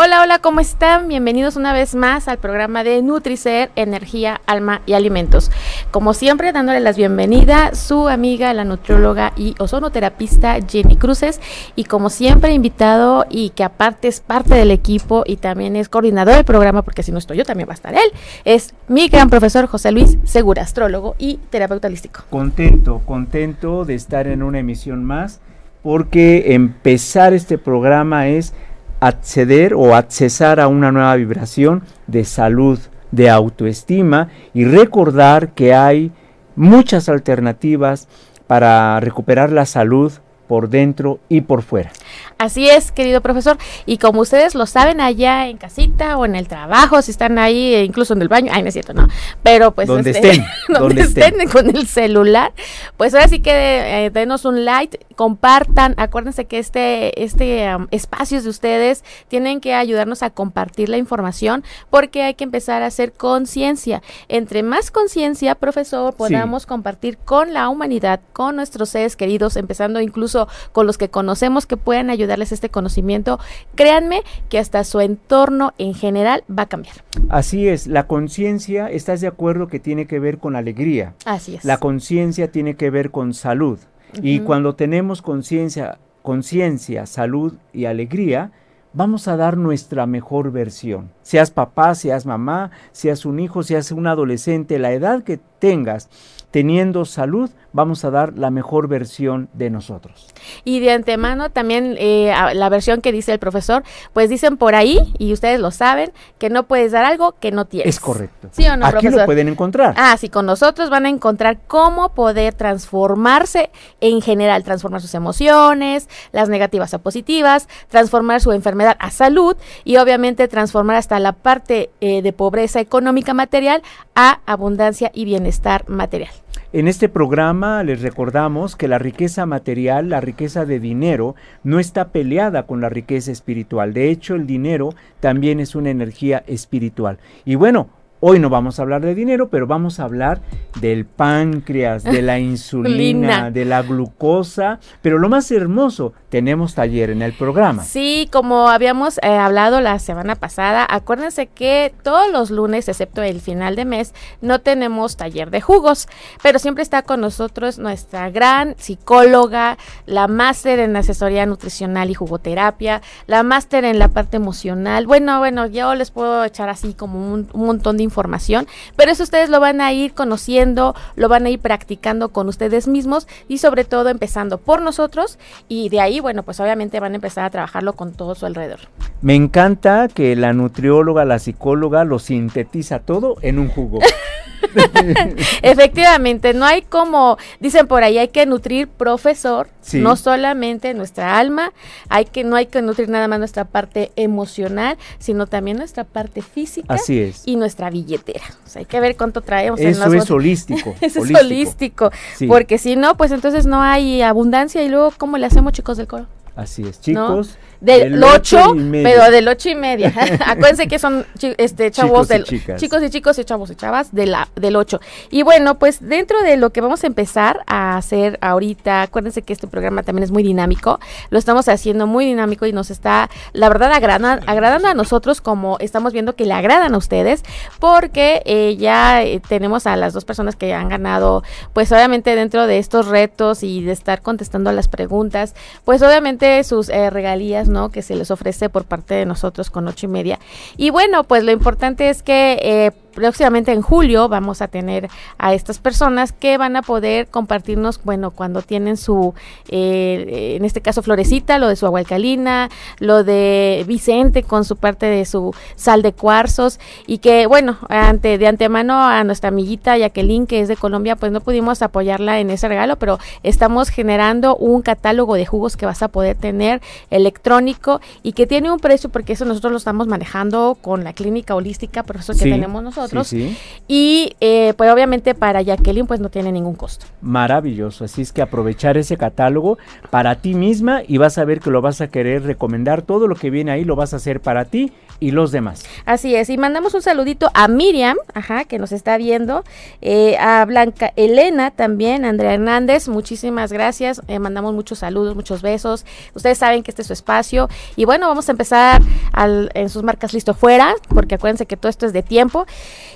Hola, hola, ¿cómo están? Bienvenidos una vez más al programa de Nutricer, Energía, Alma y Alimentos. Como siempre, dándole las bienvenida su amiga, la nutrióloga y ozonoterapista Jenny Cruces. Y como siempre, invitado y que aparte es parte del equipo y también es coordinador del programa, porque si no estoy yo, también va a estar él, es mi gran profesor José Luis Segura, astrólogo y terapeuta holístico. Contento, contento de estar en una emisión más, porque empezar este programa es acceder o accesar a una nueva vibración de salud, de autoestima y recordar que hay muchas alternativas para recuperar la salud por dentro y por fuera. Así es, querido profesor. Y como ustedes lo saben allá en casita o en el trabajo, si están ahí, e incluso en el baño, ay, no es cierto, no. Pero pues donde este, estén, donde estén, con el celular, pues ahora sí que eh, denos un like, compartan. Acuérdense que este, este um, espacios de ustedes tienen que ayudarnos a compartir la información porque hay que empezar a hacer conciencia. Entre más conciencia, profesor, podamos compartir con la humanidad, con nuestros seres queridos, empezando incluso con los que conocemos que puedan ayudarles este conocimiento, créanme que hasta su entorno en general va a cambiar. Así es, la conciencia, ¿estás de acuerdo que tiene que ver con alegría? Así es. La conciencia tiene que ver con salud. Y cuando tenemos conciencia, conciencia, salud y alegría, vamos a dar nuestra mejor versión. Seas papá, seas mamá, seas un hijo, seas un adolescente, la edad que tengas, teniendo salud, vamos a dar la mejor versión de nosotros. Y de antemano también eh, la versión que dice el profesor, pues dicen por ahí, y ustedes lo saben, que no puedes dar algo que no tienes. Es correcto. ¿Sí o no, Aquí lo pueden encontrar. Ah, sí, con nosotros van a encontrar cómo poder transformarse en general, transformar sus emociones, las negativas a positivas, transformar su enfermedad a salud y obviamente transformar hasta la parte eh, de pobreza económica material a abundancia y bienestar material. En este programa les recordamos que la riqueza material, la riqueza de dinero, no está peleada con la riqueza espiritual. De hecho, el dinero también es una energía espiritual. Y bueno, Hoy no vamos a hablar de dinero, pero vamos a hablar del páncreas, de la insulina, de la glucosa. Pero lo más hermoso, tenemos taller en el programa. Sí, como habíamos eh, hablado la semana pasada, acuérdense que todos los lunes, excepto el final de mes, no tenemos taller de jugos, pero siempre está con nosotros nuestra gran psicóloga, la máster en asesoría nutricional y jugoterapia, la máster en la parte emocional. Bueno, bueno, yo les puedo echar así como un, un montón de información, pero eso ustedes lo van a ir conociendo, lo van a ir practicando con ustedes mismos y sobre todo empezando por nosotros y de ahí, bueno, pues obviamente van a empezar a trabajarlo con todo su alrededor. Me encanta que la nutrióloga, la psicóloga lo sintetiza todo en un jugo. Efectivamente, no hay como, dicen por ahí, hay que nutrir profesor, no solamente nuestra alma, hay que, no hay que nutrir nada más nuestra parte emocional, sino también nuestra parte física Así es. y nuestra billetera. O sea, hay que ver cuánto traemos. Eso en es holístico. Eso es holístico, porque si no, pues entonces no hay abundancia y luego, ¿cómo le hacemos chicos del coro? Así es, chicos. Del 8, pero del ocho y media. Acuérdense que son este chavos chicos del y chicas. chicos y chicos y chavos y chavas de la, del 8. Y bueno, pues dentro de lo que vamos a empezar a hacer ahorita, acuérdense que este programa también es muy dinámico. Lo estamos haciendo muy dinámico y nos está, la verdad, agrada, agradando a nosotros como estamos viendo que le agradan a ustedes, porque eh, ya eh, tenemos a las dos personas que han ganado, pues obviamente dentro de estos retos y de estar contestando a las preguntas, pues obviamente sus eh, regalías ¿no? Que se les ofrece por parte de nosotros con ocho y media. Y bueno, pues lo importante es que eh, próximamente en julio vamos a tener a estas personas que van a poder compartirnos, bueno, cuando tienen su, eh, en este caso Florecita, lo de su agua alcalina, lo de Vicente con su parte de su sal de cuarzos y que, bueno, ante, de antemano a nuestra amiguita Jacqueline, que es de Colombia, pues no pudimos apoyarla en ese regalo, pero estamos generando un catálogo de jugos que vas a poder tener electrónico y que tiene un precio, porque eso nosotros lo estamos manejando con la clínica holística, por eso que Sí. tenemos nosotros. Sí, sí. Y eh, pues obviamente para Jacqueline pues no tiene ningún costo. Maravilloso, así es que aprovechar ese catálogo para ti misma y vas a ver que lo vas a querer recomendar, todo lo que viene ahí lo vas a hacer para ti y los demás. Así es, y mandamos un saludito a Miriam, ajá, que nos está viendo, eh, a Blanca Elena también, Andrea Hernández, muchísimas gracias, eh, mandamos muchos saludos, muchos besos, ustedes saben que este es su espacio, y bueno, vamos a empezar al, en sus marcas listo fuera, porque acuérdense que todo esto es de tiempo,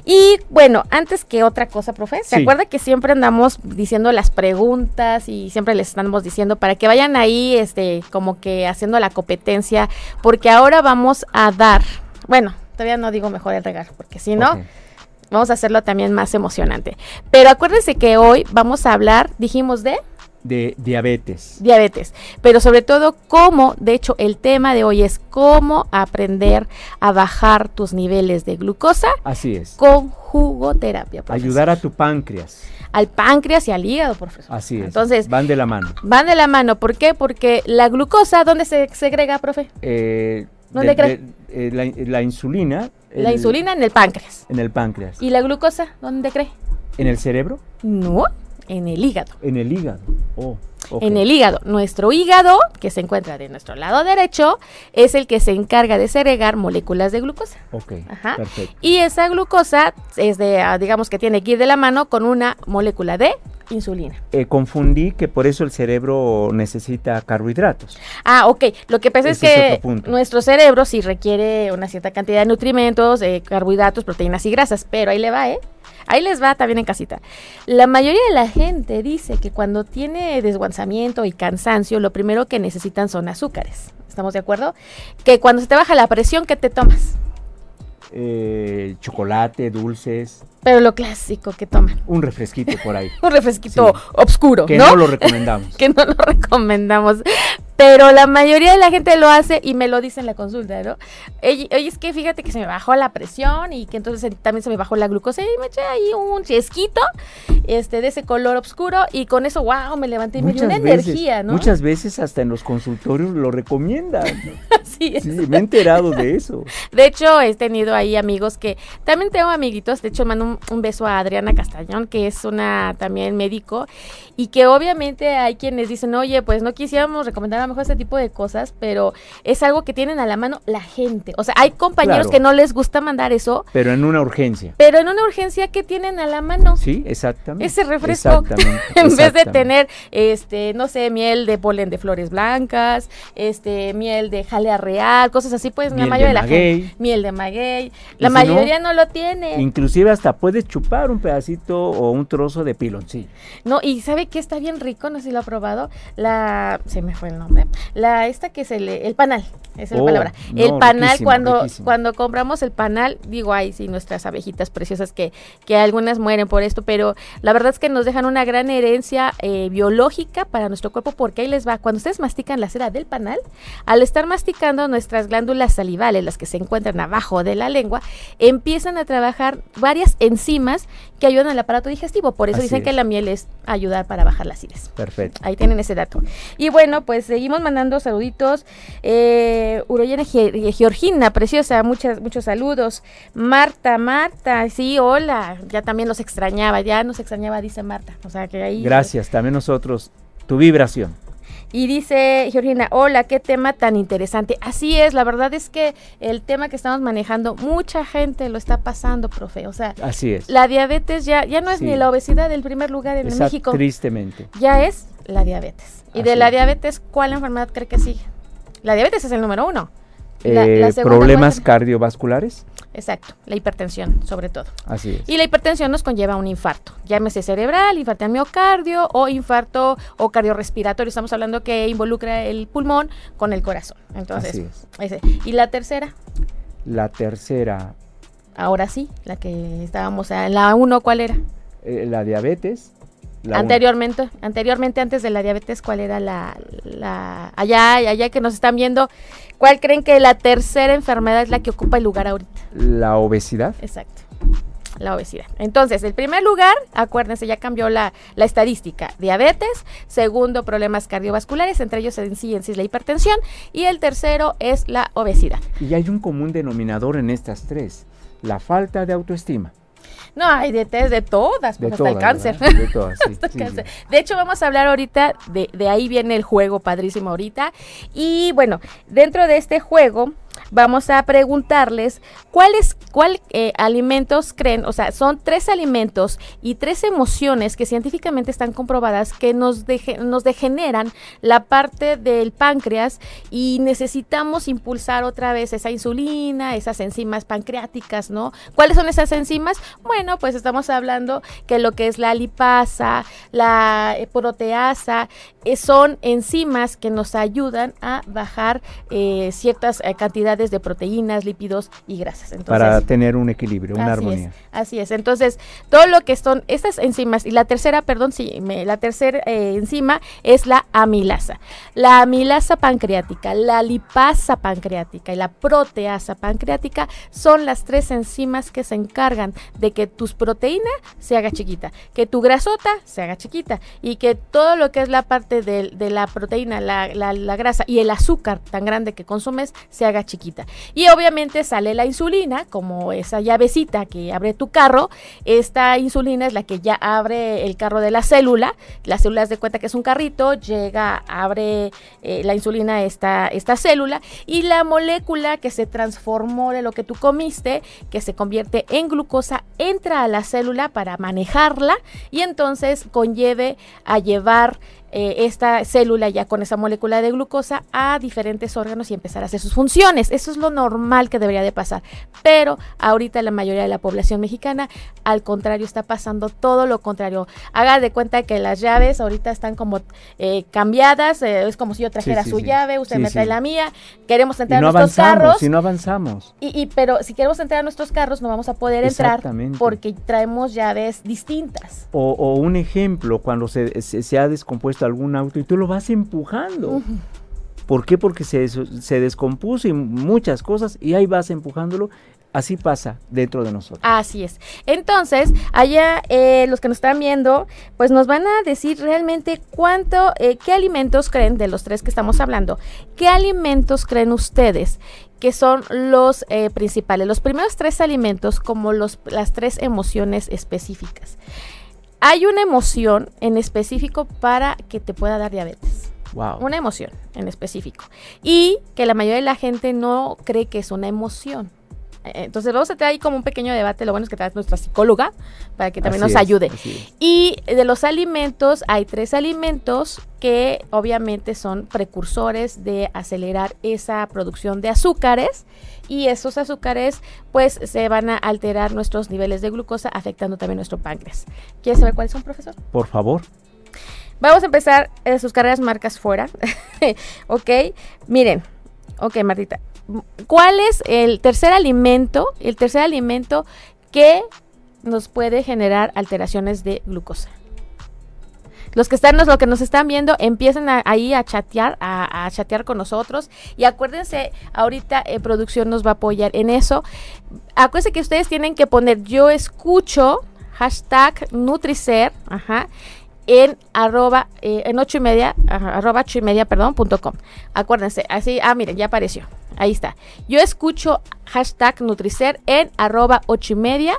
y bueno, antes que otra cosa, profe, ¿se Sí. acuerda que siempre andamos diciendo las preguntas y siempre les estamos diciendo para que vayan ahí, este, como que haciendo la competencia, porque ahora vamos a dar, bueno, todavía no digo mejor el regalo, porque si no, vamos a hacerlo también más emocionante. Pero acuérdense que hoy vamos a hablar, dijimos, de De diabetes. diabetes, pero sobre todo cómo, de hecho, el tema de hoy es cómo aprender a bajar tus niveles de glucosa Así es. con jugoterapia. profesor. Ayudar a tu páncreas. al páncreas y al hígado, profesor. Así es. Entonces, van de la mano. van de la mano. ¿Por qué? Porque la glucosa, ¿dónde se segrega, profe? Eh, ¿Dónde de- cree? de- eh, la, la insulina. La el- insulina en el páncreas. En el páncreas. ¿Y la glucosa, dónde cree? ¿En el cerebro? No, en el hígado. En el hígado. Oh. En el hígado. Nuestro hígado, que se encuentra de nuestro lado derecho, es el que se encarga de segregar moléculas de glucosa. Ok, Ajá. perfecto. Y esa glucosa es de, ah, digamos que tiene que ir de la mano con una molécula de insulina. Eh, confundí que por eso el cerebro necesita carbohidratos. Ah, ok. Lo que pasa es Ese es que nuestro cerebro sí requiere una cierta cantidad de nutrimentos, eh, carbohidratos, proteínas y grasas, pero ahí le va, ¿eh? Ahí les va también en casita. La mayoría de la gente dice que cuando tiene desguanzamiento y cansancio, lo primero que necesitan son azúcares. ¿Estamos de acuerdo? Que cuando se te baja la presión, ¿qué te tomas? Eh, chocolate, dulces, Pero lo clásico que toman. un refresquito por ahí. Un refresquito Sí. obscuro, que ¿no? no lo recomendamos. que no lo recomendamos. Pero la mayoría de la gente lo hace y me lo dice en la consulta, ¿no? Oye, es que fíjate que se me bajó la presión y que entonces también se me bajó la glucosa y me eché ahí un chesquito este, de ese color oscuro y con eso, wow, me levanté y me dio una veces, energía, ¿no? muchas veces hasta en los consultorios lo recomiendan. Es. Sí, me he enterado de eso. De hecho, he tenido ahí amigos que también tengo amiguitos. De hecho, mando un, un beso a Adriana Castañón, que es una también médico, y que obviamente hay quienes dicen, oye, pues no quisiéramos recomendar a mejor tipo de cosas, pero es algo que tienen a la mano la gente. O sea, hay compañeros Claro. que no les gusta mandar eso, Pero en una urgencia. pero en una urgencia que tienen a la mano. Sí, exactamente. Ese refresco, Exactamente, en vez de tener, este, no sé, miel de polen de flores blancas, este, miel de jalea real, cosas así, pues la Miel de mayoría de, la maguey. gente, miel de maguey, la si mayoría no, lo tiene. Inclusive hasta puedes chupar un pedacito o un trozo de piloncillo. No, y sabe que está bien rico, no sé si lo ha probado, la, se me fue el nombre, la esta que se le, el panal, esa es la Oh, palabra. no, el panal, riquísimo, cuando, riquísimo. cuando compramos el panal, digo, ay, sí, nuestras abejitas preciosas que, que algunas mueren por esto, pero la verdad es que nos dejan una gran herencia eh, biológica para nuestro cuerpo, porque ahí les va, cuando ustedes mastican la cera del panal, al estar masticando nuestras glándulas salivales, las que se encuentran abajo de la lengua, empiezan a trabajar varias enzimas que ayudan al aparato digestivo, por eso Así dicen que la miel es ayudar para bajar la acidez. Perfecto. Ahí tienen ese dato. Y bueno, pues seguimos mandando saluditos. Eh, Uroyana Ge- Georgina, preciosa, muchas, muchos saludos. Marta, Marta, sí, hola. Ya también nos extrañaba, ya nos extrañaba, dice Marta. O sea que ahí. Gracias, también nosotros. Tu vibración. Y dice Georgina, hola, qué tema tan interesante. Así es, la verdad es que el tema que estamos manejando, mucha gente lo está pasando, profe. O sea, Así es. la diabetes ya, ya no es Sí. ni la obesidad el primer lugar en México. Tristemente. ya es la diabetes. Y de la es. diabetes, ¿cuál enfermedad cree que sigue? La diabetes es el número uno. La- Eh, la problemas cardiovasculares. Exacto, la hipertensión sobre todo. Así es. Y la hipertensión nos conlleva un infarto, llámese cerebral, infarto al miocardio o infarto o cardiorrespiratorio. Estamos hablando que involucra el pulmón con el corazón. Entonces, Así es. ese. Y la tercera, La tercera, ahora sí, la que estábamos, a la uno, ¿cuál era? eh, la diabetes. La anteriormente, anteriormente antes de la diabetes, ¿cuál era la, la allá, allá que nos están viendo? ¿Cuál creen que la tercera enfermedad es la que ocupa el lugar ahorita? la obesidad. Exacto. La obesidad. Entonces, el primer lugar, acuérdense, ya cambió la, la estadística. Diabetes, segundo, problemas cardiovasculares, entre ellos en sí en sí es la hipertensión, y el tercero es la obesidad. Y hay un común denominador en estas tres. La falta de autoestima. No, hay de, de, de todas, De pues hasta el cáncer. ¿verdad? De todas, sí, Hasta sí, cáncer. sí. De hecho, vamos a hablar ahorita, de, de ahí viene el juego padrísimo ahorita. Y bueno, dentro de este juego, vamos a preguntarles cuáles cuál eh, alimentos creen, o sea, son tres alimentos y tres emociones que científicamente están comprobadas que nos, nos degeneran la parte del páncreas y necesitamos impulsar otra vez esa insulina, esas enzimas pancreáticas, ¿no? ¿Cuáles son esas enzimas? Bueno, pues estamos hablando que lo que es la lipasa, la eh, proteasa, eh, son enzimas que nos ayudan a bajar ciertas cantidades de proteínas, lípidos y grasas. Entonces, Para tener un equilibrio, una armonía. así es. Entonces, todo lo que son estas enzimas, y la tercera, perdón, sí, la tercera eh, enzima es la amilasa. La amilasa pancreática, la lipasa pancreática y la proteasa pancreática son las tres enzimas que se encargan de que tus proteínas se haga chiquita, que tu grasota se haga chiquita y que todo lo que es la parte de, la proteína, la, la grasa y el azúcar tan grande que consumes se haga chiquita. Y obviamente sale la insulina, como esa llavecita que abre tu carro. Esta insulina es la que ya abre el carro de la célula. La célula de cuenta que es un carrito, llega, abre eh, la insulina esta, esta célula y la molécula que se transformó de lo que tú comiste, que se convierte en glucosa, entra a la célula para manejarla y entonces conlleve a llevar eh, esta célula ya con esa molécula de glucosa a diferentes órganos y empezar a hacer sus funciones. Eso es lo normal que debería de pasar. Pero ahorita la mayoría de la población mexicana, al contrario, está pasando todo lo contrario. Haga de cuenta que las llaves ahorita están como eh, cambiadas, eh, es como si yo trajera su llave, usted me trae la mía, queremos entrar a nuestros carros. Si no avanzamos. Y, y, pero si queremos entrar a nuestros carros no vamos a poder entrar porque traemos llaves distintas. O, un ejemplo, cuando se, se ha descompuesto algún auto y tú lo vas empujando. ¿Por qué? Porque se, se descompuso y muchas cosas y ahí vas empujándolo Así pasa dentro de nosotros. Así es. Entonces, allá eh, los que nos están viendo, pues nos van a decir realmente cuánto, eh, qué alimentos creen de los tres que estamos hablando, qué alimentos creen ustedes que son los eh, principales, los primeros tres alimentos como los, las tres emociones específicas hay una emoción en específico para que te pueda dar diabetes. Wow. Una emoción en específico. Y que la mayoría de la gente no cree que es una emoción. Entonces vamos a tener ahí como un pequeño debate, lo bueno es que trae nuestra psicóloga para que también nos ayude. Y de los alimentos, hay tres alimentos que obviamente son precursores de acelerar esa producción de azúcares y esos azúcares pues se van a alterar nuestros niveles de glucosa afectando también nuestro páncreas. ¿Quieres saber cuáles son, profesor? Por favor. Vamos a empezar eh, sus carreras marcas fuera. ok, miren, ok Martita, ¿cuál es el tercer alimento, el tercer alimento que nos puede generar alteraciones de glucosa? los que están, lo que nos están viendo, empiecen ahí a chatear, a, chatear con nosotros. Y acuérdense, ahorita eh, producción nos va a apoyar en eso. Acuérdense que ustedes tienen que poner yo escucho, hashtag Nutricer, ajá, en arroba, eh, en ocho y media, arroba ocho y media, perdón, punto com. Acuérdense, así, ah, miren, ya apareció. Ahí está. Yo escucho hashtag Nutricer en arroba ocho y media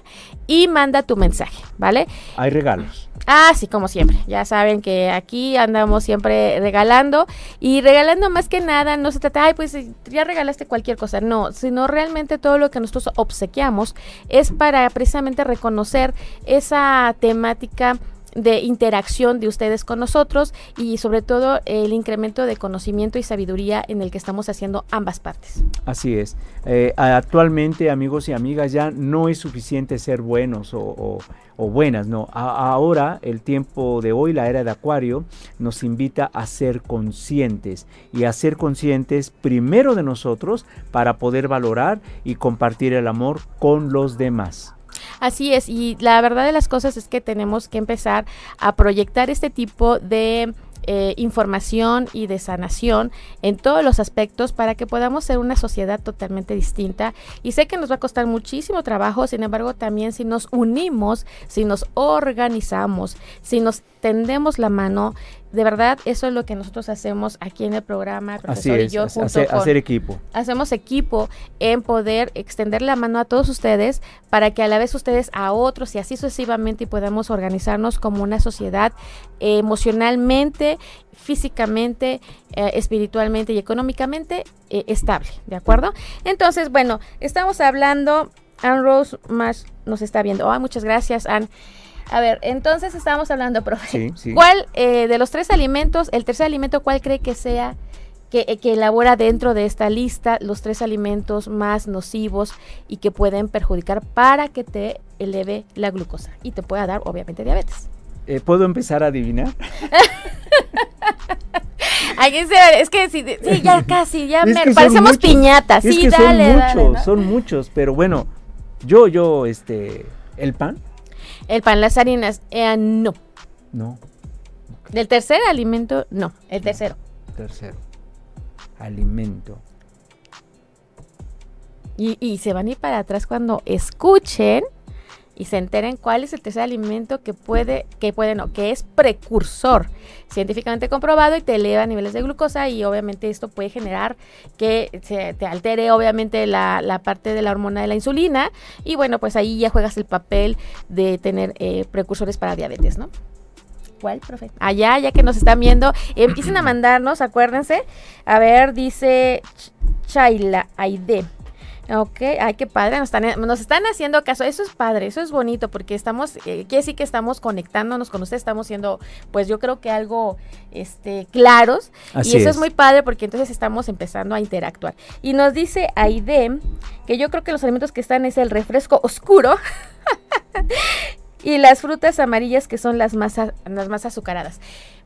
y manda tu mensaje, ¿vale? Hay regalos. Ah, sí, como siempre. Ya saben que aquí andamos siempre regalando. Y regalando más que nada, no se trata, ay, pues ya regalaste cualquier cosa. No, sino realmente todo lo que nosotros obsequiamos es para precisamente reconocer esa temática de interacción de ustedes con nosotros y sobre todo el incremento de conocimiento y sabiduría en el que estamos haciendo ambas partes. Así es. Eh, actualmente, amigos y amigas, ya no es suficiente ser buenos o, buenas, no. ahora, el tiempo de hoy, la era de Acuario, nos invita a ser conscientes y a ser conscientes primero de nosotros para poder valorar y compartir el amor con los demás. Así es, y la verdad de las cosas es que tenemos que empezar a proyectar este tipo de eh, información y de sanación en todos los aspectos para que podamos ser una sociedad totalmente distinta. Y sé que nos va a costar muchísimo trabajo, sin embargo, también si nos unimos, si nos organizamos, si nos tendemos la mano, de verdad, eso es lo que nosotros hacemos aquí en el programa, profesor Así es, y yo, junto hacer, hacer equipo. Hacemos equipo en poder extender la mano a todos ustedes para que a la vez ustedes a otros y así sucesivamente y podamos organizarnos como una sociedad emocionalmente, físicamente, eh, espiritualmente y económicamente eh, estable, ¿de acuerdo? Entonces, bueno, estamos hablando, Anne Rose más nos está viendo. Oh, muchas gracias, Anne. A ver, entonces estábamos hablando, profe. ¿Cuál eh, de los tres alimentos, el tercer alimento, cuál cree que sea que, eh, que, elabora dentro de esta lista los tres alimentos más nocivos y que pueden perjudicar para que te eleve la glucosa y te pueda dar, obviamente, diabetes? Eh, ¿Puedo empezar a adivinar? es que sí, ya casi, ya me, parecemos piñatas. Sí, dale, son muchos, son muchos, pero bueno, yo, yo, este, el pan. El pan, las harinas, eh, no. No. Del tercer alimento, no. El tercero. Tercero. Alimento. Y, y se van a ir para atrás cuando escuchen y se enteren cuál es el tercer alimento que puede, que puede no, que es precursor, científicamente comprobado y te eleva niveles de glucosa y obviamente esto puede generar que se te altere obviamente la, la parte de la hormona de la insulina y bueno, pues ahí ya juegas el papel de tener eh, precursores para diabetes, ¿no? ¿Cuál, profe? Allá, ya que nos están viendo, empiecen a mandarnos, acuérdense. A ver, dice Chaila Aide. Ok, ay, qué padre, nos están, nos están haciendo caso, eso es padre, eso es bonito, porque estamos, eh, quiere decir que estamos conectándonos con ustedes, estamos siendo, pues yo creo que algo, este, claros, y eso es. muy padre porque entonces estamos empezando a interactuar. Y nos dice Aide que yo creo que los alimentos que están es el refresco oscuro y las frutas amarillas que son las más, las más azucaradas.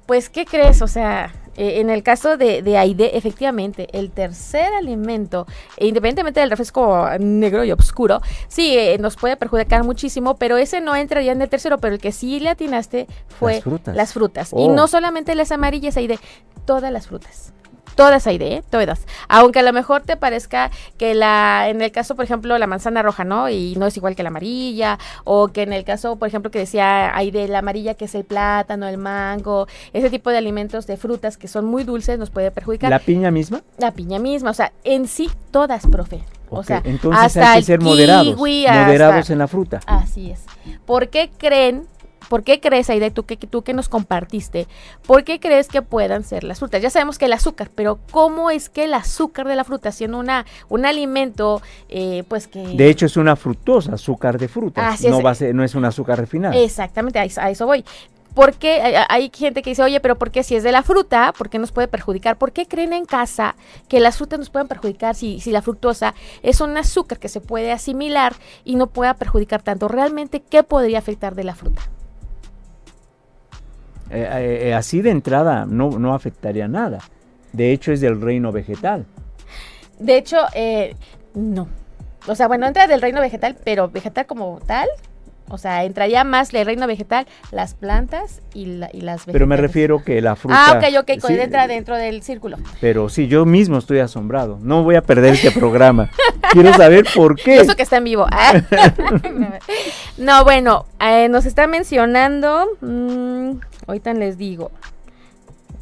Pues, ¿qué crees? O sea, eh, en el caso de, de Aide, efectivamente, el tercer alimento, independientemente del refresco negro y oscuro, sí, eh, nos puede perjudicar muchísimo, pero ese no entraría en el tercero, pero el que sí le atinaste fue las frutas. Y oh. no solamente las amarillas, Aide, todas las frutas todas hay de, todas. Aunque a lo mejor te parezca que la, en el caso, por ejemplo, la manzana roja, ¿no? Y no es igual que la amarilla, o que en el caso, por ejemplo, que decía, hay de la amarilla que es el plátano, el mango, ese tipo de alimentos de frutas que son muy dulces nos puede perjudicar. ¿La piña misma? La piña misma, o sea, en sí todas, profe. O sea, entonces hasta hay que ser moderados, moderados en la fruta. Así es. ¿Por qué creen ¿Por qué crees, Aida, tú que, tú que nos compartiste, por qué crees que puedan ser las frutas? Ya sabemos que el azúcar, pero ¿cómo es que el azúcar de la fruta, siendo una, un alimento, eh, pues que... De hecho es una fructosa, azúcar de fruta, no, va no es un azúcar refinado. Exactamente, a eso, voy. Porque hay gente que dice, oye, pero ¿por qué si es de la fruta? ¿Por qué nos puede perjudicar? ¿Por qué creen en casa que las frutas nos pueden perjudicar si, si la fructosa es un azúcar que se puede asimilar y no pueda perjudicar tanto? ¿Realmente qué podría afectar de la fruta? Eh, eh, eh, así de entrada no, no afectaría nada. De hecho, es del reino vegetal. De hecho, no. O sea, bueno, entra del reino vegetal, pero vegetal como tal, o sea, entraría más el reino vegetal, las plantas y, las vegetales. Pero me refiero que la fruta... Ah, ok, ok, entra dentro del círculo. Pero sí, yo mismo estoy asombrado. No voy a perder este programa. Quiero saber por qué. Eso que está en vivo. no, bueno, nos está mencionando... Mmm, Ahorita les digo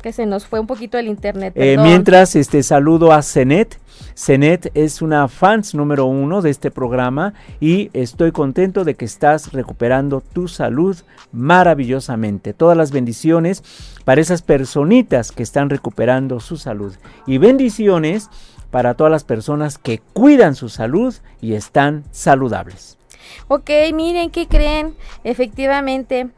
que se nos fue un poquito el internet. Eh, mientras, este saludo a Cenet. Cenet es una fans número uno de este programa y estoy contento de que estás recuperando tu salud maravillosamente. Todas las bendiciones para esas personitas que están recuperando su salud. Y bendiciones para todas las personas que cuidan su salud y están saludables. Ok, miren, ¿qué creen? Efectivamente,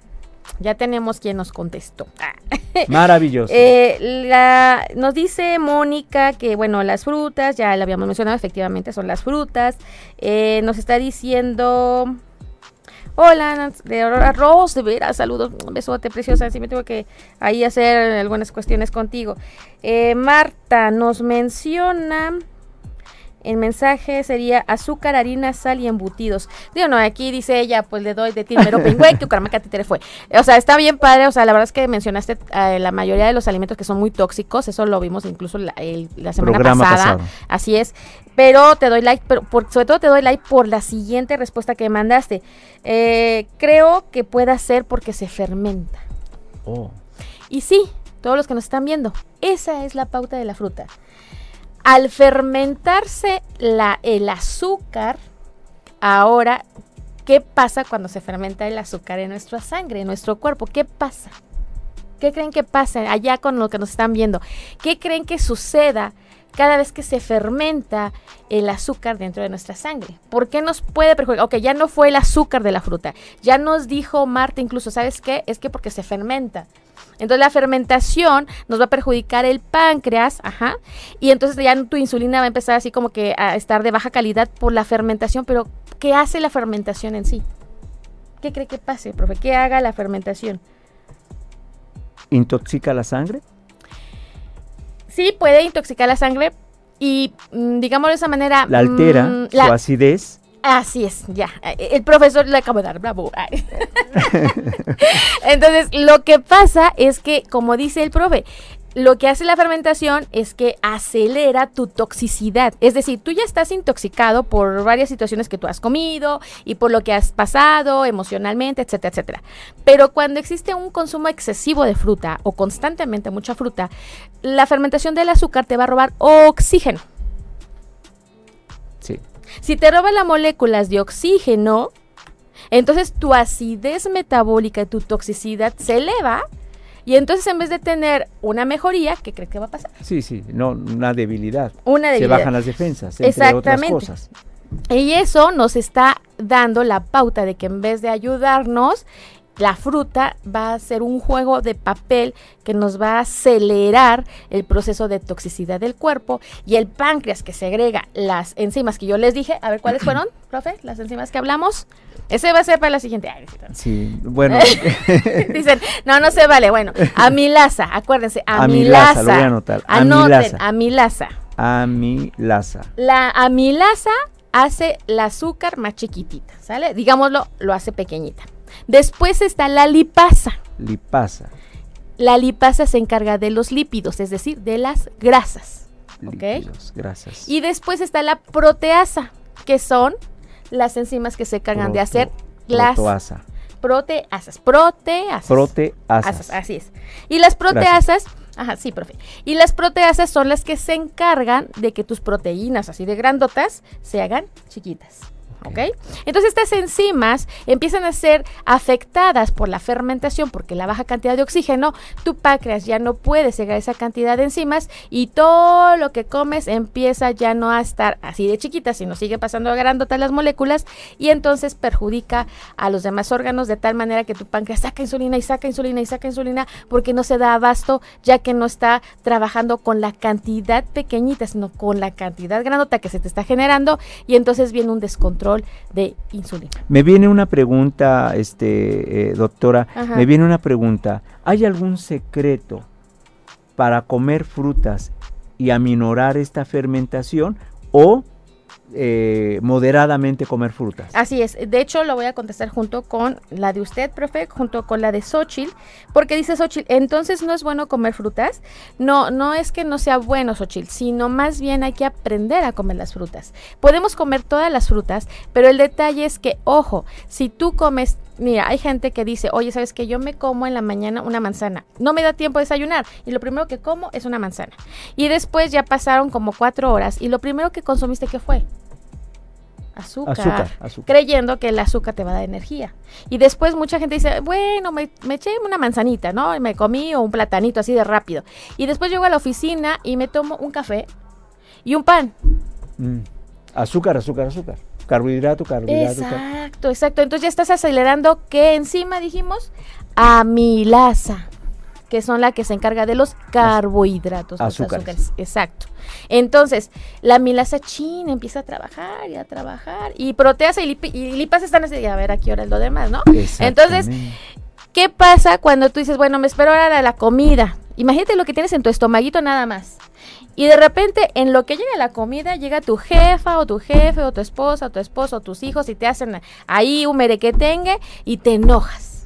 ya tenemos quien nos contestó. Maravilloso. Eh, la, nos dice Mónica que, bueno, las frutas, ya lo habíamos mencionado, efectivamente son las frutas. Eh, nos está diciendo... Hola, de arroz, de veras, saludos, un besote preciosa. Sí, me tengo que ahí hacer algunas cuestiones contigo. Eh, Marta nos menciona el mensaje sería azúcar, harina, sal y embutidos. Digo, no, aquí dice ella, pues le doy de timero pingüe, que te fue. O sea, está bien padre, o sea, la verdad es que mencionaste eh, la mayoría de los alimentos que son muy tóxicos, eso lo vimos incluso la, semana pasada. Así es. Pero te doy like, pero sobre todo te doy like por la siguiente respuesta que mandaste. Eh, creo que pueda ser porque se fermenta. Oh. Y sí, todos los que nos están viendo, esa es la pauta de la fruta. Al fermentarse el azúcar, ahora, ¿qué pasa cuando se fermenta el azúcar en nuestra sangre, en nuestro cuerpo? ¿Qué pasa? ¿Qué creen que pasa allá con lo que nos están viendo? ¿Qué creen que suceda cada vez que se fermenta el azúcar dentro de nuestra sangre? ¿Por qué nos puede perjudicar? Ok, ya no fue el azúcar de la fruta. Ya nos dijo Marta incluso, ¿sabes qué? Es que porque se fermenta. Entonces la fermentación nos va a perjudicar el páncreas, ajá, y entonces ya tu insulina va a empezar así como que a estar de baja calidad por la fermentación, pero ¿qué hace la fermentación en sí? ¿Qué cree que pase, profe? ¿Qué haga la fermentación? ¿Intoxica la sangre? Sí, puede intoxicar la sangre y, mm, digámoslo de esa manera... La altera, mm, su acidez. Así es, ya. El profesor le acabo de dar, bravo. Entonces, lo que pasa es que, como dice el profe, lo que hace la fermentación es que acelera tu toxicidad. Es decir, tú ya estás intoxicado por varias situaciones que tú has comido y por lo que has pasado emocionalmente, etcétera, etcétera. Pero cuando existe un consumo excesivo de fruta o constantemente mucha fruta, la fermentación del azúcar te va a robar oxígeno. Si te roba las moléculas de oxígeno, entonces tu acidez metabólica y tu toxicidad se eleva y entonces en vez de tener una mejoría, ¿qué crees que va a pasar? Sí, sí, no, una debilidad. Una debilidad. Se bajan las defensas, entre otras cosas. Y eso nos está dando la pauta de que en vez de ayudarnos, la fruta va a ser un juego de papel que nos va a acelerar el proceso de toxicidad del cuerpo y el páncreas que segrega las enzimas que yo les dije, a ver cuáles fueron, profe, las enzimas que hablamos. Ese va a ser para la siguiente. sí, bueno. Dicen, no, no se vale. Bueno, amilasa, acuérdense, amilasa. Amilasa, lo voy a anotar. Anoten, amilasa. Amilasa. La amilasa hace el azúcar más chiquitita, ¿sale? Digámoslo, lo hace pequeñita. Después está la lipasa. Lipasa. La lipasa se encarga de los lípidos, es decir, de las grasas. Lípidos, grasas. Y después está la proteasa, que son las enzimas que se encargan de hacer las proteasa. proteasas. Proteasas. Proteasas. Así es. Y las proteasas, ajá, sí, profe. Y las proteasas son las que se encargan de que tus proteínas así de grandotas se hagan chiquitas. Entonces estas enzimas empiezan a ser afectadas por la fermentación porque la baja cantidad de oxígeno, tu páncreas ya no puede cegar esa cantidad de enzimas y todo lo que comes empieza ya no a estar así de chiquita, sino sigue pasando agrandotas las moléculas y entonces perjudica a los demás órganos de tal manera que tu páncreas saca insulina y saca insulina y saca insulina porque no se da abasto ya que no está trabajando con la cantidad pequeñita, sino con la cantidad grandota que se te está generando y entonces viene un descontrol de insulina. Me viene una pregunta, este, eh, doctora, me viene una pregunta. ¿Hay algún secreto para comer frutas y aminorar esta fermentación o eh, moderadamente comer frutas. Así es. De hecho, lo voy a contestar junto con la de usted, profe, junto con la de Xochitl, porque dice Xochitl, entonces no es bueno comer frutas. No, no es que no sea bueno, Xochitl, sino más bien hay que aprender a comer las frutas. Podemos comer todas las frutas, pero el detalle es que, ojo, si tú comes Mira, hay gente que dice, oye, ¿sabes que Yo me como en la mañana una manzana. No me da tiempo de desayunar. Y lo primero que como es una manzana. Y después ya pasaron como cuatro horas. Y lo primero que consumiste, ¿qué fue? Azúcar, creyendo que el azúcar te va a dar energía. Y después mucha gente dice, bueno, me, eché una manzanita, ¿no? Y me comí un platanito así de rápido. Y después llego a la oficina y me tomo un café y un pan. Mm. Azúcar, azúcar, azúcar. Carbohidrato, carbohidrato. Exacto, exacto. Entonces ya estás acelerando, ¿qué enzima dijimos? Amilasa que son la que se encarga de los carbohidratos, azúcares. Exacto. Entonces, la amilasa chin empieza a trabajar y a trabajar y proteasa y, lipas están así, a ver a qué hora es lo demás, ¿no? Entonces, ¿qué pasa cuando tú dices, bueno, me espero ahora de la comida? Imagínate lo que tienes en tu estomaguito nada más. Y de repente, en lo que llega la comida, llega tu jefa o tu jefe o tu esposa o tu esposo o tus hijos y te hacen ahí un merequetengue y te enojas.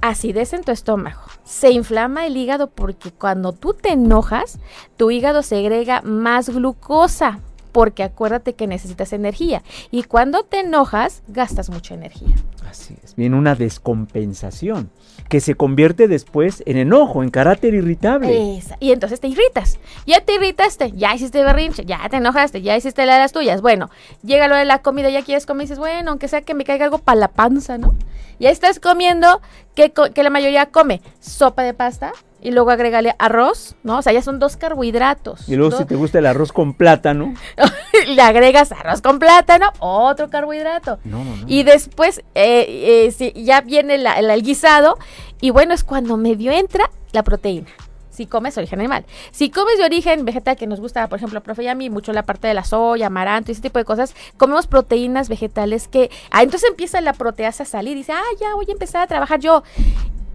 Acidez en tu estómago. Se inflama el hígado porque cuando tú te enojas, tu hígado segrega más glucosa porque acuérdate que necesitas energía. Y cuando te enojas, gastas mucha energía. Así es. Viene una descompensación que se convierte después en enojo, en carácter irritable. Y entonces te irritas. Ya te irritaste, ya hiciste berrinche, ya te enojaste, ya hiciste la de las tuyas. Bueno, llega lo de la comida, ya quieres comer y dices, bueno, aunque sea que me caiga algo para la panza, ¿no? Ya estás comiendo, que, que la mayoría come sopa de pasta, y luego agrégale arroz, ¿no? O sea, ya son dos carbohidratos. Y luego si te gusta el arroz con plátano. le agregas arroz con plátano, otro carbohidrato. No, no, no. Y después eh, eh, ya viene el, guisado y bueno, es cuando medio entra la proteína. Si comes origen animal. Si comes de origen vegetal, que nos gusta, por ejemplo, profe, y a mí mucho la parte de la soya, amaranto y ese tipo de cosas, comemos proteínas vegetales que... Ah, entonces empieza la proteasa a salir y dice, ah, ya voy a empezar a trabajar yo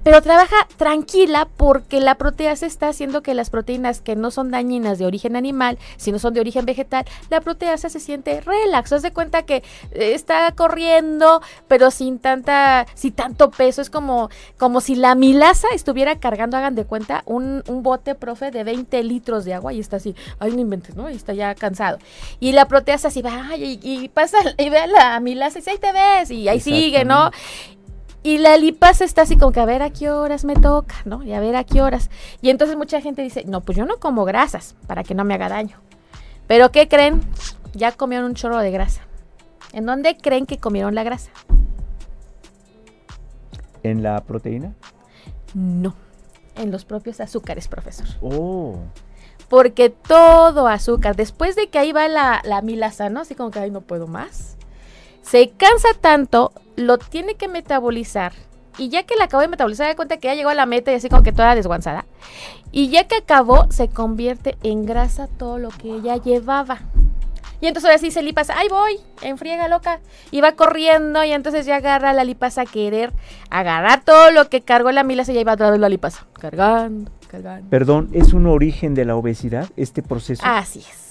pero trabaja tranquila porque la proteasa está haciendo que las proteínas que no son dañinas de origen animal, sino son de origen vegetal, la proteasa se siente relax. Haz de cuenta que eh, está corriendo, pero sin tanta, sin tanto peso. Es como, como si la milasa estuviera cargando, hagan de cuenta, un, bote, profe, de 20 litros de agua y está así, ay, no inventes, ¿no? Y está ya cansado. Y la proteasa así va, y, pasa, y ve a la milasa y dice, ahí te ves, y ahí sigue, ¿no? Y la lipasa está así como que a ver a qué horas me toca, ¿no? Y a ver a qué horas. Y entonces mucha gente dice, no, pues yo no como grasas para que no me haga daño. Pero ¿qué creen? Ya comieron un chorro de grasa. ¿En dónde creen que comieron la grasa? ¿En la proteína? No, en los propios azúcares, profesor. Oh. Porque todo azúcar, después de que ahí va la, la milasa, ¿no? Así como que, ay, no puedo más se cansa tanto, lo tiene que metabolizar. Y ya que la acabó de metabolizar, da cuenta que ya llegó a la meta y así como que toda desguanzada. Y ya que acabó, se convierte en grasa todo lo que ella llevaba. Y entonces ahora sí se lipasa, ¡ay voy! Enfriega loca. Y va corriendo y entonces ya agarra la lipasa a querer agarrar todo lo que cargó la milasa y ya iba a través la lipasa. Cargando, cargando. Perdón, ¿es un origen de la obesidad este proceso? Así es.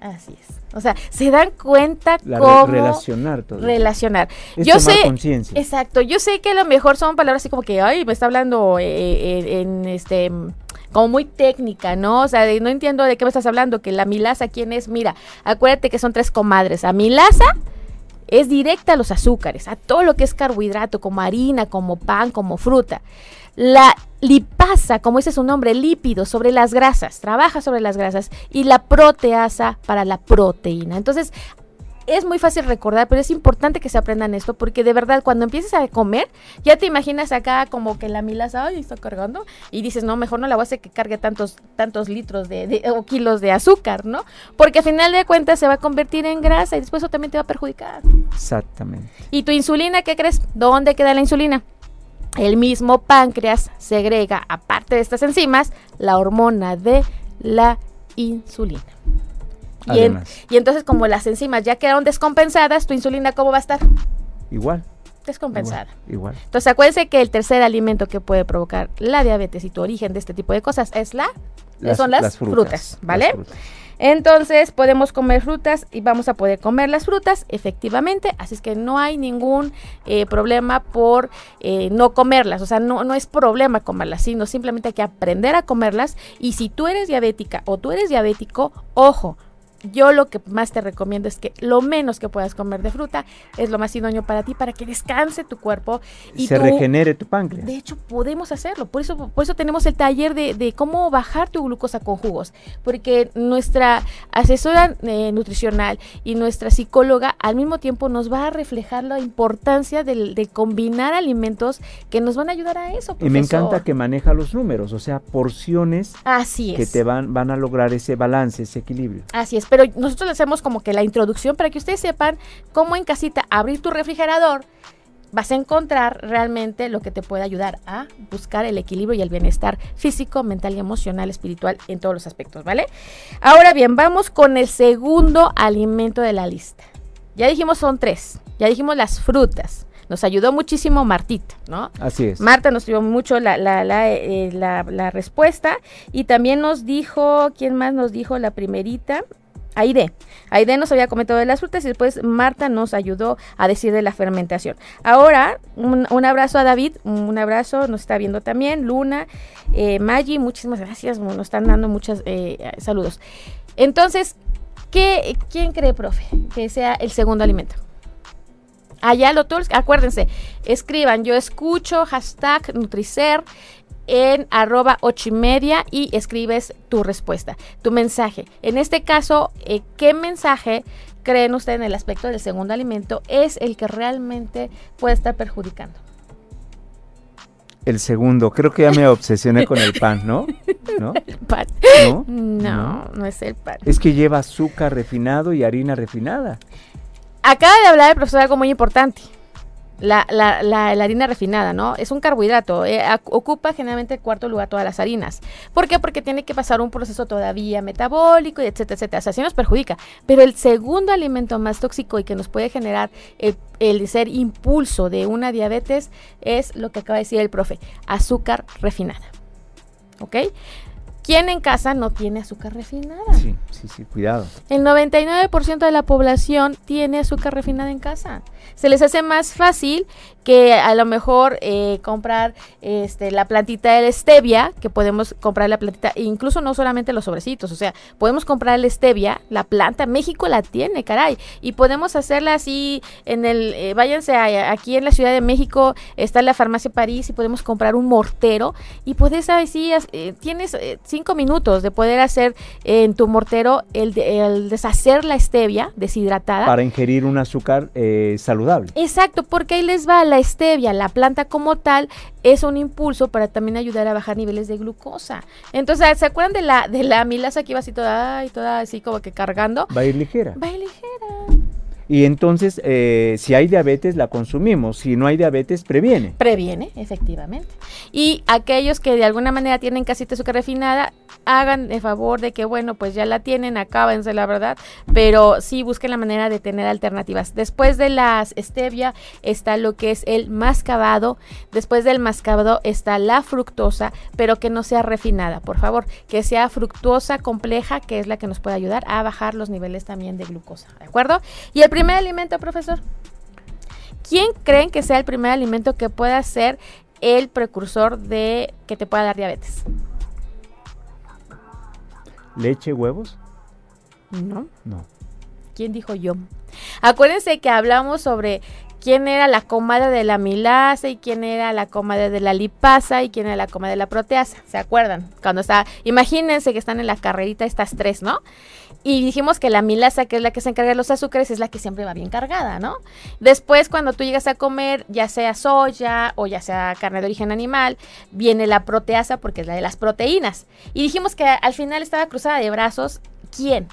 Así es. O sea, se dan cuenta cómo relacionar todo. Relacionar. yo sé, exacto. Yo sé que a lo mejor son palabras así como que, ay, me está hablando eh, eh, en este como muy técnica, ¿no? O sea, no entiendo de qué me estás hablando, que la milasa, ¿quién es? Mira, acuérdate que son tres comadres. A milasa es directa a los azúcares, a todo lo que es carbohidrato, como harina, como pan, como fruta. La lipasa, como dice su nombre, lípido sobre las grasas, trabaja sobre las grasas y la proteasa para la proteína. Entonces, es muy fácil recordar, pero es importante que se aprendan esto porque de verdad cuando empieces a comer, ya te imaginas acá como que la milasa, ay, está cargando y dices, no, mejor no la voy a hacer que cargue tantos, tantos litros de, o kilos de azúcar, ¿no? Porque al final de cuentas se va a convertir en grasa y después eso también te va a perjudicar. Exactamente. ¿Y tu insulina, qué crees? ¿Dónde queda la insulina? El mismo páncreas segrega, aparte de estas enzimas, la hormona de la insulina. Y, y, entonces como las enzimas ya quedaron descompensadas, tu insulina ¿cómo va a estar? Igual. Descompensada. Igual. Entonces acuérdense que el tercer alimento que puede provocar la diabetes y tu origen de este tipo de cosas es la son las, frutas, ¿vale? Entonces podemos comer frutas y vamos a poder comer las frutas efectivamente, así es que no hay ningún eh, problema por eh, no comerlas, o sea, no, no es problema comerlas, sino simplemente hay que aprender a comerlas. Y si tú eres diabética o tú eres diabético, ojo, yo lo que más te recomiendo es que lo menos que puedas comer de fruta es lo más idóneo para ti, para que descanse tu cuerpo y se regenere tu páncreas. De hecho, podemos hacerlo. Por eso, por eso tenemos el taller de, cómo bajar tu glucosa con jugos. Porque nuestra asesora eh, nutricional y nuestra psicóloga al mismo tiempo nos va a reflejar la importancia de, combinar alimentos que nos van a ayudar a eso. Y me encanta que maneja los números, o sea, porciones Así que te van, van a lograr ese balance, ese equilibrio. Así es pero nosotros le hacemos como que la introducción para que ustedes sepan cómo en casita abrir tu refrigerador vas a encontrar realmente lo que te puede ayudar a buscar el equilibrio y el bienestar físico, mental y emocional, espiritual en todos los aspectos, ¿vale? Ahora bien, vamos con el segundo alimento de la lista. Ya dijimos son tres, ya dijimos las frutas. Nos ayudó muchísimo Martita, ¿no? Así es. Marta nos dio mucho la, la, la, eh, la respuesta y también nos dijo, ¿quién más nos dijo la primerita? Aide. Aide nos había comentado de las frutas y después Marta nos ayudó a decir de la fermentación. Ahora, un, abrazo a David, un abrazo, nos está viendo también, Luna, eh, Maggi, muchísimas gracias, nos están dando muchos eh, saludos. Entonces, ¿Qué, ¿Quién cree, profe, que sea el segundo alimento? Allá lo acuérdense, escriban, yo escucho, hashtag Nutricer en arroba ocho y media y escribes tu respuesta, tu mensaje. En este caso, eh, ¿qué mensaje creen ustedes en el aspecto del segundo alimento es el que realmente puede estar perjudicando? El segundo, creo que ya me obsesioné con el pan, ¿no? ¿No? El pan. ¿No? No, no es el pan. Es que lleva azúcar refinado y harina refinada. Acaba de hablar el profesor algo muy importante. La, la, la, harina refinada, ¿no? Es un carbohidrato, eh, ocupa generalmente el cuarto lugar todas las harinas. ¿Por qué? Porque tiene que pasar un proceso todavía metabólico, y etcétera, etcétera. O sea, así nos perjudica. Pero el segundo alimento más tóxico y que nos puede generar el, el ser impulso de una diabetes es lo que acaba de decir el profe, azúcar refinada. ¿Ok? ¿Quién en casa no tiene azúcar refinada? Sí, sí, sí, cuidado. El 99% de la población tiene azúcar refinada en casa. Se les hace más fácil que a lo mejor eh, comprar este, la plantita de la stevia, que podemos comprar la plantita, e incluso no solamente los sobrecitos, o sea, podemos comprar la stevia, la planta, México la tiene, caray, y podemos hacerla así en el, eh, váyanse aquí en la Ciudad de México, está la farmacia París y podemos comprar un mortero y puedes así, eh, tienes cinco minutos de poder hacer en tu mortero el, el deshacer la stevia deshidratada. Para ingerir un azúcar saludable. Exacto, porque ahí les va la stevia, la planta como tal, es un impulso para también ayudar a bajar niveles de glucosa. Entonces, ¿se acuerdan de la, de la que iba así toda, toda así como que cargando? Va a ir ligera. Va a ir ligera. Y entonces, eh, si hay diabetes, la consumimos. Si no hay diabetes, previene. Previene, efectivamente. Y aquellos que de alguna manera tienen casita azúcar refinada, hagan el favor de que, bueno, pues ya la tienen, acábense la verdad, pero sí busquen la manera de tener alternativas. Después de las stevia está lo que es el mascabado, después del mascabado está la fructosa, pero que no sea refinada, por favor, que sea fructosa compleja, que es la que nos puede ayudar a bajar los niveles también de glucosa, ¿de acuerdo? Y el primer alimento, profesor. ¿Quién creen que sea el primer alimento que pueda ser el precursor de que te pueda dar diabetes? ¿Leche, huevos? No. No. ¿Quién dijo yo? Acuérdense que hablamos sobre quién era la comadre de la milasa y quién era la comadre de la lipasa y quién era la comadre de la proteasa. ¿Se acuerdan? Cuando está, imagínense que están en la carrerita estas tres, ¿no? Y dijimos que la milasa, que es la que se encarga de los azúcares, es la que siempre va bien cargada, ¿no? Después, cuando tú llegas a comer, ya sea soya o ya sea carne de origen animal, viene la proteasa porque es la de las proteínas. Y dijimos que al final estaba cruzada de brazos. ¿Quién?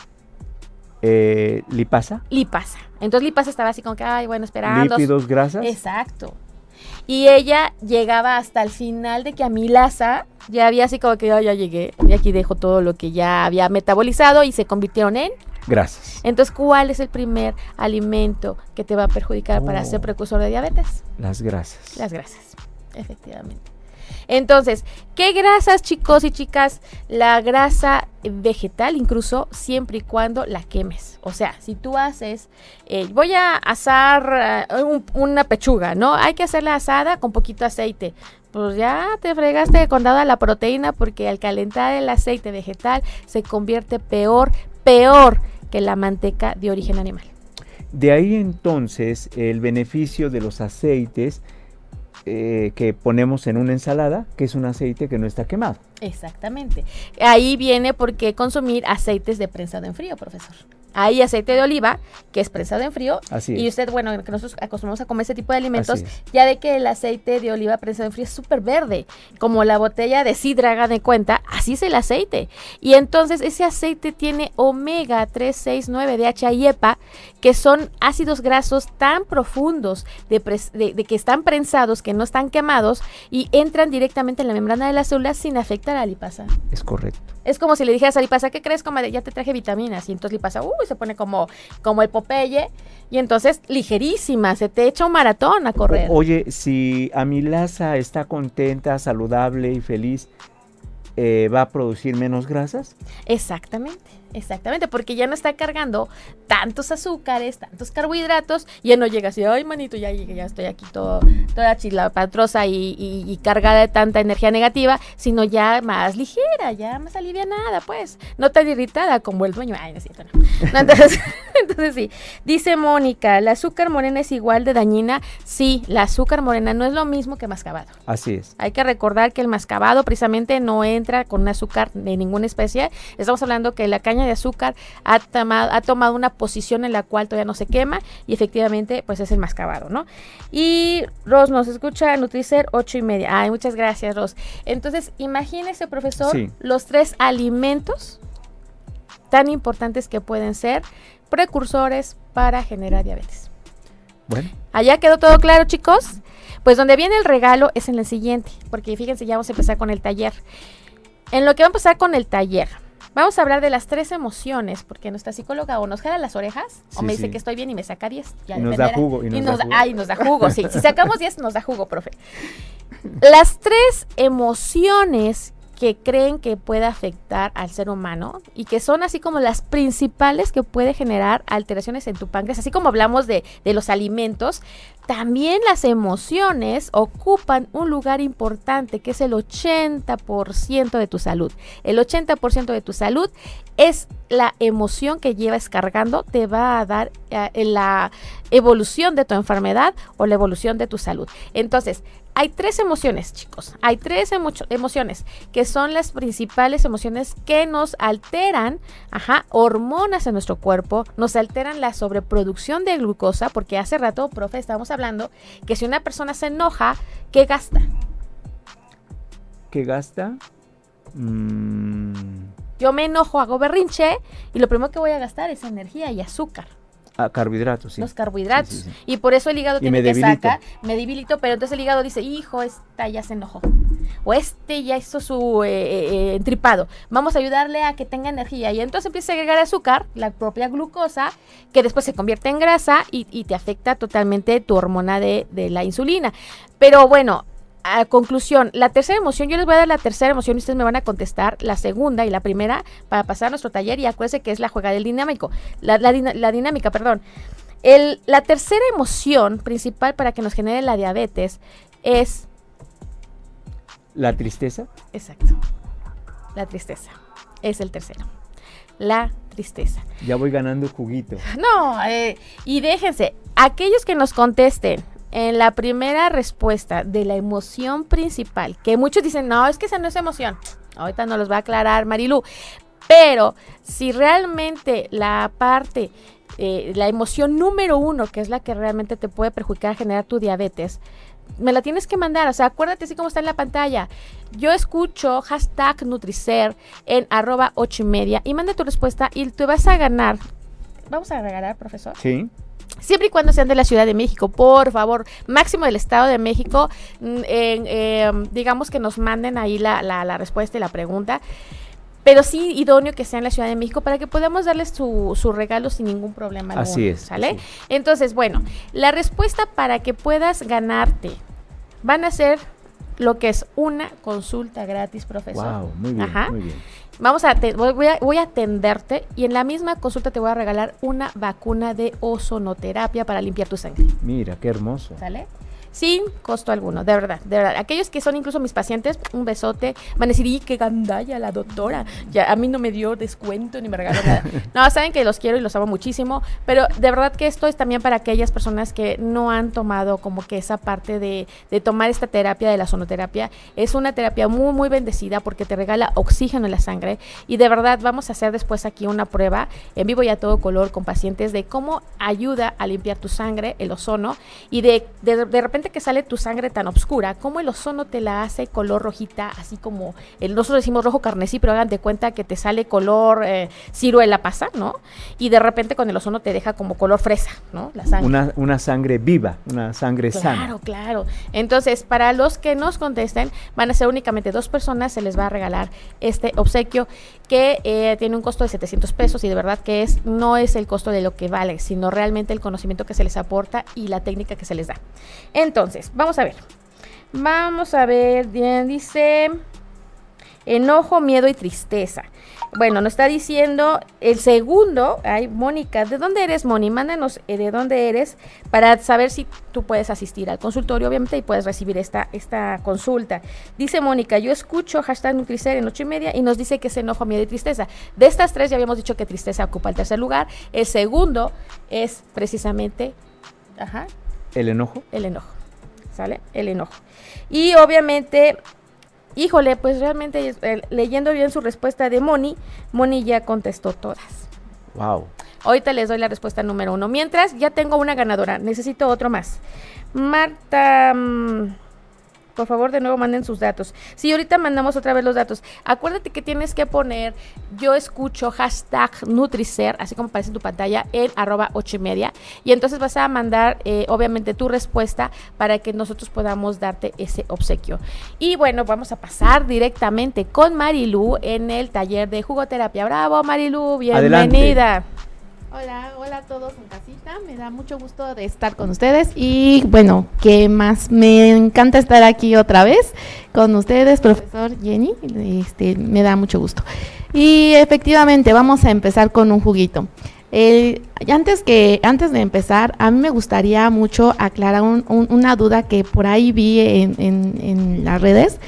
Eh, ¿Lipasa? Lipasa. Entonces Lipasa estaba así como que, ay, bueno, esperando. ¿Lípidos, grasas? Exacto. Y ella llegaba hasta el final de que a Milasa ya había así como que ya llegué y aquí dejo todo lo que ya había metabolizado y se convirtieron en Gracias. Entonces, ¿cuál es el primer alimento que te va a perjudicar para ser oh. precursor de diabetes? Las grasas. Las grasas, efectivamente. Entonces, ¿qué grasas, chicos y chicas? La grasa vegetal, incluso siempre y cuando la quemes. O sea, si tú haces, eh, voy a asar eh, una pechuga, ¿no? Hay que hacerla asada con poquito aceite. Pues ya te fregaste con dada la proteína porque al calentar el aceite vegetal se convierte peor, peor que la manteca de origen animal. De ahí entonces el beneficio de los aceites eh, que ponemos en una ensalada, que es un aceite que no está quemado. Exactamente. Ahí viene por qué consumir aceites de prensado en frío, profesor. Hay aceite de oliva, que es prensado en frío. Así Y usted, bueno, que nosotros acostumbramos a comer ese tipo de alimentos, ya de que el aceite de oliva prensado en frío es súper verde, como la botella de sidra, de cuenta, así es el aceite. Y entonces ese aceite tiene omega 3, 6, 9, DHA y EPA, que son ácidos grasos tan profundos de, de, que están prensados, que no están quemados y entran directamente en la membrana de la célula sin afectar a la lipasa. Es correcto. Es como si le dijeras a lipasa, ¿qué crees? Como ya te traje vitaminas. Y entonces lipasa, uy, se pone como, como el Popeye. Y entonces ligerísima, se te echa un maratón a correr. oye, si Amilasa está contenta, saludable y feliz, eh, ¿va a producir menos grasas? Exactamente. Exactamente, porque ya no está cargando tantos azúcares, tantos carbohidratos, y ya no llega así, ay manito, ya llegué, ya estoy aquí todo, toda chilapatrosa y, y, y cargada de tanta energía negativa, sino ya más ligera, ya más alivianada, pues, no tan irritada como el dueño. Ay, no es cierto, no. No, entonces, entonces sí, dice Mónica, ¿la azúcar morena es igual de dañina? Sí, la azúcar morena no es lo mismo que mascabado. Así es. Hay que recordar que el mascabado precisamente no entra con un azúcar de ninguna especie. Estamos hablando que la caña de azúcar ha tomado, ha tomado una posición en la cual todavía no se quema y efectivamente pues es el mascabado, ¿no? Y Ros nos escucha Nutricer 8 y media. Ay, muchas gracias, Ros. Entonces, imagínese, profesor, Sí. los tres alimentos tan importantes que pueden ser precursores para generar diabetes. Bueno, ¿Allá quedó todo claro, chicos? Pues donde viene el regalo es en el siguiente, porque fíjense, ya vamos a empezar con el taller. En lo que vamos a empezar con el taller, vamos a hablar de las tres emociones, porque nuestra psicóloga o nos jala las orejas, o me dice sí. que estoy bien y me saca 10. ya Y nos da jugo, y nos da jugo. Ay, nos da jugo, sí. Si sacamos 10, nos da jugo, profe. Las tres emociones que creen que puede afectar al ser humano y que son así como las principales que puede generar alteraciones en tu páncreas, así como hablamos de, los alimentos, también las emociones ocupan un lugar importante que es el 80% de tu salud. El 80% de tu salud es la emoción que llevas cargando, te va a dar eh, la evolución de tu enfermedad o la evolución de tu salud. Entonces, hay tres emociones, chicos. Hay tres emo- emociones que son las principales emociones que nos alteran, ajá, hormonas en nuestro cuerpo, nos alteran la sobreproducción de glucosa, porque hace rato, profe, estábamos hablando que si una persona se enoja, ¿qué gasta? ¿qué gasta? Mm, Yo me enojo, hago berrinche y lo primero que voy a gastar es energía y azúcar. Ah, carbohidratos, sí. los carbohidratos. Sí, sí, sí. Y por eso el hígado Y tiene que debilito. sacar, me debilito, pero entonces el hígado dice, hijo, esta ya se enojó. O este ya hizo su eh, eh, entripado. Vamos a ayudarle a que tenga energía. Y entonces empieza a agregar azúcar, la propia glucosa, que después se convierte en grasa y, y te afecta totalmente tu hormona de, de la insulina. Pero bueno, a conclusión, la tercera emoción, yo les voy a dar la tercera emoción y ustedes me van a contestar la segunda y la primera para pasar a nuestro taller y acuérdense que es la juega del dinámico, la, la dina- la dinámica, perdón. El- la tercera emoción principal para que nos genere la diabetes es, La tristeza. exacto, la tristeza. Es el tercero. La tristeza. Ya voy ganando juguito. No, eh, y déjense, aquellos que nos contesten en la primera respuesta de la emoción principal, que muchos dicen, no, es que esa no es emoción. Ahorita nos los va a aclarar Marilu. Pero si realmente la parte, eh, la emoción número uno, que es la que realmente te puede perjudicar, generar tu diabetes, me la tienes que mandar. O sea, acuérdate así como está en la pantalla. Yo escucho hashtag Nutricer en arroba ocho y media y manda tu respuesta y te vas a ganar. Vamos a regalar, profesor. Sí. Siempre y cuando sean de la Ciudad de México, por favor, máximo del Estado de México, mm, eh, digamos que nos manden ahí la, la- la respuesta y la pregunta, pero sí idóneo que sea en la Ciudad de México para que podamos darles su, su regalo sin ningún problema. Así alguno, es, ¿Sale? así Entonces, bueno, la respuesta para que puedas ganarte van a ser lo que es una consulta gratis, profesor. Wow, muy bien, Ajá. muy bien. Vamos a, te- voy, voy a, voy a atenderte y en la misma consulta te voy a regalar una vacuna de ozonoterapia para limpiar tu sangre. Mira, qué hermoso. ¿Sale? Sin costo alguno, de verdad, de verdad. Aquellos que son incluso mis pacientes, un besote, van a decir, ¡y qué gandalla la doctora! Ya a mí no me dio descuento ni me regaló nada. No, saben que los quiero y los amo muchísimo, pero de verdad que esto es también para aquellas personas que no han tomado como que esa parte de, de tomar esta terapia de la sonoterapia. Es una terapia muy, muy bendecida porque te regala oxígeno en la sangre y de verdad vamos a hacer después aquí una prueba en vivo y a todo color con pacientes de cómo ayuda a limpiar tu sangre, el ozono, y de, de, de repente que sale tu sangre tan oscura, cómo el ozono te la hace color rojita, así como el, nosotros decimos rojo carnesí, pero hagan de cuenta que te sale color eh, ciruela pasa, ¿no? Y de repente con el ozono te deja como color fresa, ¿no? La sangre. Una, una sangre viva, una sangre Claro, sana. claro. Entonces, para los que nos contesten, van a ser únicamente dos personas, se les va a regalar este obsequio que eh, tiene un costo de 700 pesos y de verdad que es no es el costo de lo que vale, sino realmente el conocimiento que se les aporta y la técnica que se les da. Entonces, vamos a ver. Vamos a ver, bien, dice enojo, miedo y tristeza. Bueno, nos está diciendo el segundo, ay, Mónica, ¿de dónde eres, Moni? Mándanos eh, de dónde eres para saber si tú puedes asistir al consultorio, obviamente, y puedes recibir esta, esta consulta. Dice Mónica, yo escucho hashtag Nutricer en ocho y media y nos dice que es enojo, miedo y tristeza. De estas tres ya habíamos dicho que tristeza ocupa el tercer lugar. El segundo es precisamente, ajá. ¿El enojo? El enojo, ¿sale? El enojo. Y obviamente Híjole, pues realmente eh, leyendo bien su respuesta de Moni, Moni ya contestó todas. Wow. Ahorita les doy la respuesta número uno. Mientras, ya tengo una ganadora. Necesito otro más. Marta. Mm, por favor, de nuevo manden sus datos. Sí, ahorita mandamos otra vez los datos. Acuérdate que tienes que poner yo escucho hashtag Nutricer, así como aparece en tu pantalla, en arroba ocho y media. Y entonces vas a mandar, eh, obviamente, tu respuesta para que nosotros podamos darte ese obsequio. Y bueno, vamos a pasar directamente con Marilu en el taller de jugoterapia. Bravo, Marilu, bienvenida. Hola, hola a todos en casita. Me da mucho gusto de estar con ustedes y bueno, que más me encanta estar aquí otra vez con ustedes, profesor Jenny. Este, me da mucho gusto. Y efectivamente, vamos a empezar con un juguito. antes que antes de empezar, a mí me gustaría mucho aclarar una duda que por ahí vi en, en las redes.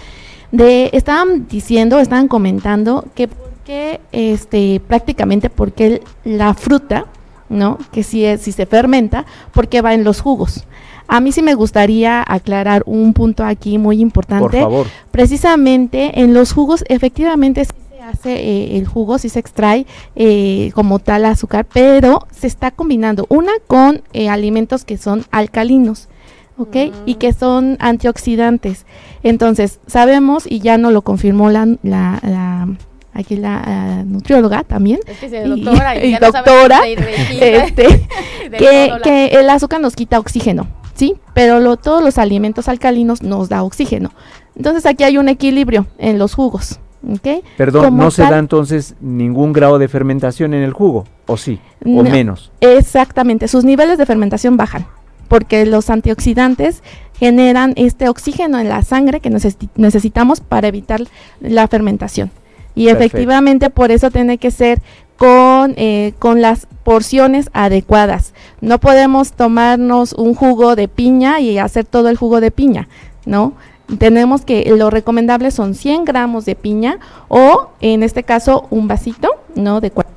De estaban diciendo, estaban comentando que que este, prácticamente porque la fruta, ¿no? Que si, es, si se fermenta, porque va en los jugos. A mí sí me gustaría aclarar un punto aquí muy importante. Por favor. Precisamente en los jugos, efectivamente sí se hace eh, el jugo, sí se extrae eh, como tal azúcar, pero se está combinando una con eh, alimentos que son alcalinos. ¿ok? Y que son antioxidantes. Entonces, sabemos, y ya no lo confirmó la, la aquí la nutrióloga también, y, doctora, este, que, el azúcar nos quita oxígeno, ¿sí? Pero todos los alimentos alcalinos nos da oxígeno. Entonces aquí hay un equilibrio en los jugos. ¿okay? Perdón, ¿no se da entonces ningún grado de fermentación en el jugo? ¿O sí? ¿O menos? Exactamente, sus niveles de fermentación bajan porque los antioxidantes generan este oxígeno en la sangre que necesitamos para evitar la fermentación. Y efectivamente por eso tiene que ser con, eh, con las porciones adecuadas. No podemos tomarnos un jugo de piña y hacer todo el jugo de piña, ¿no? Tenemos que, lo recomendable son 100 gramos de piña o en este caso un vasito, ¿no? De cuartito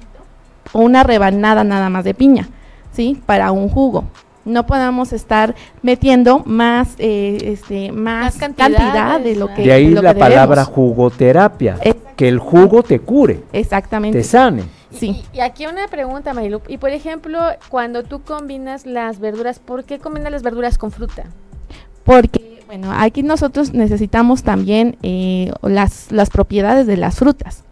o una rebanada nada más de piña, ¿sí? Para un jugo no podamos estar metiendo más eh, este más, cantidad de lo que de ahí la palabra jugoterapia que el jugo te cure exactamente. te sane sí. y, aquí una pregunta Marilu. Y por ejemplo cuando tú combinas las verduras ¿por qué combinas las verduras con fruta? porque bueno aquí nosotros necesitamos también eh, las las propiedades de las frutas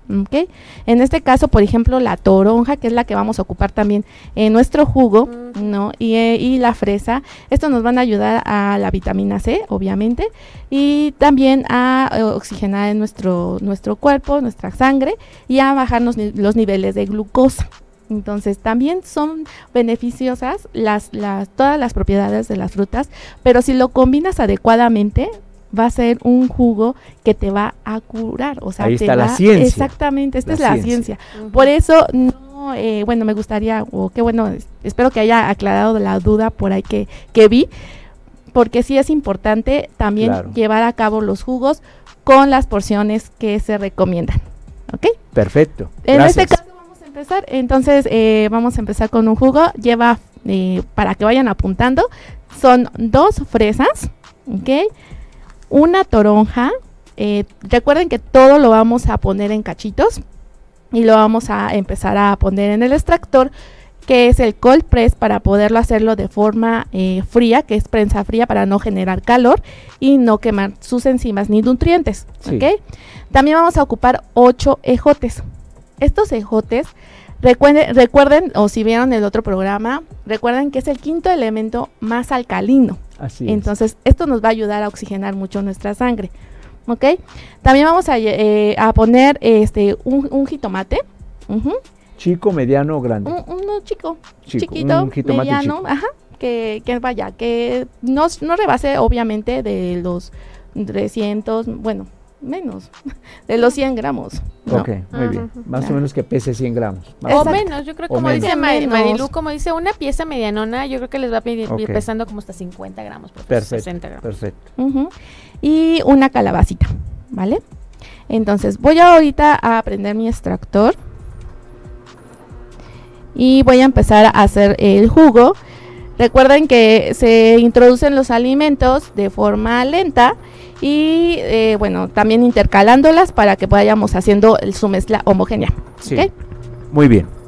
en este caso, por ejemplo, la toronja, que es la que vamos a ocupar también en nuestro jugo, ¿no? Eh, y, la fresa, esto nos van a ayudar a la vitamina C, obviamente, y también a eh, oxigenar nuestro, nuestro cuerpo, nuestra sangre, y a bajarnos los niveles de glucosa. Entonces también son beneficiosas las, las, todas las propiedades de las frutas, pero si lo combinas adecuadamente, va a ser un jugo que te va a curar. O sea, Ahí está la ciencia. Exactamente, esta es la ciencia. Por eso, no, eh, bueno, me gustaría, o qué bueno, espero que haya aclarado la duda por ahí que, que vi, porque sí es importante también llevar a cabo los jugos con las porciones que se recomiendan. ¿Ok? Perfecto. En este caso empezar, entonces eh, vamos a empezar con un jugo, lleva, eh, para que vayan apuntando, son dos fresas, ¿ok? una toronja. Eh, recuerden que todo lo vamos a poner en cachitos y lo vamos a empezar a poner en el extractor que es el cold press para poderlo hacerlo de forma fría, que es prensa fría para no generar calor y no quemar sus enzimas ni nutrientes. También vamos a ocupar 8 ejotes. Estos ejotes, recuerden, recuerden, o si vieron el otro programa, recuerden que es el quinto elemento más alcalino. Entonces, esto nos va a ayudar a oxigenar mucho nuestra sangre. ¿Ok? También vamos a, eh, poner este un, jitomate. Chico, mediano o grande. uno chico, chiquito, mediano, ajá, que, que, vaya, que no, no rebase obviamente de los 300, bueno, menos de los 100 gramos. ¿no? Ok, muy bien. Más o menos que pese 100 gramos. Más O menos. yo creo O como menos. dice Ma- Menos. Marilu, como dice una pieza medianona, yo creo que les va a pedir Ok. pesando como hasta 50 gramos, Perfecto, 60 gramos. perfecto. Ujú. Y una calabacita, ¿vale? Entonces voy ahorita a prender mi extractor. Y voy a empezar a hacer el jugo. Recuerden que se introducen los alimentos de forma lenta y eh, bueno, también intercalándolas para que vayamos haciendo su mezcla homogénea. Sí. Muy bien.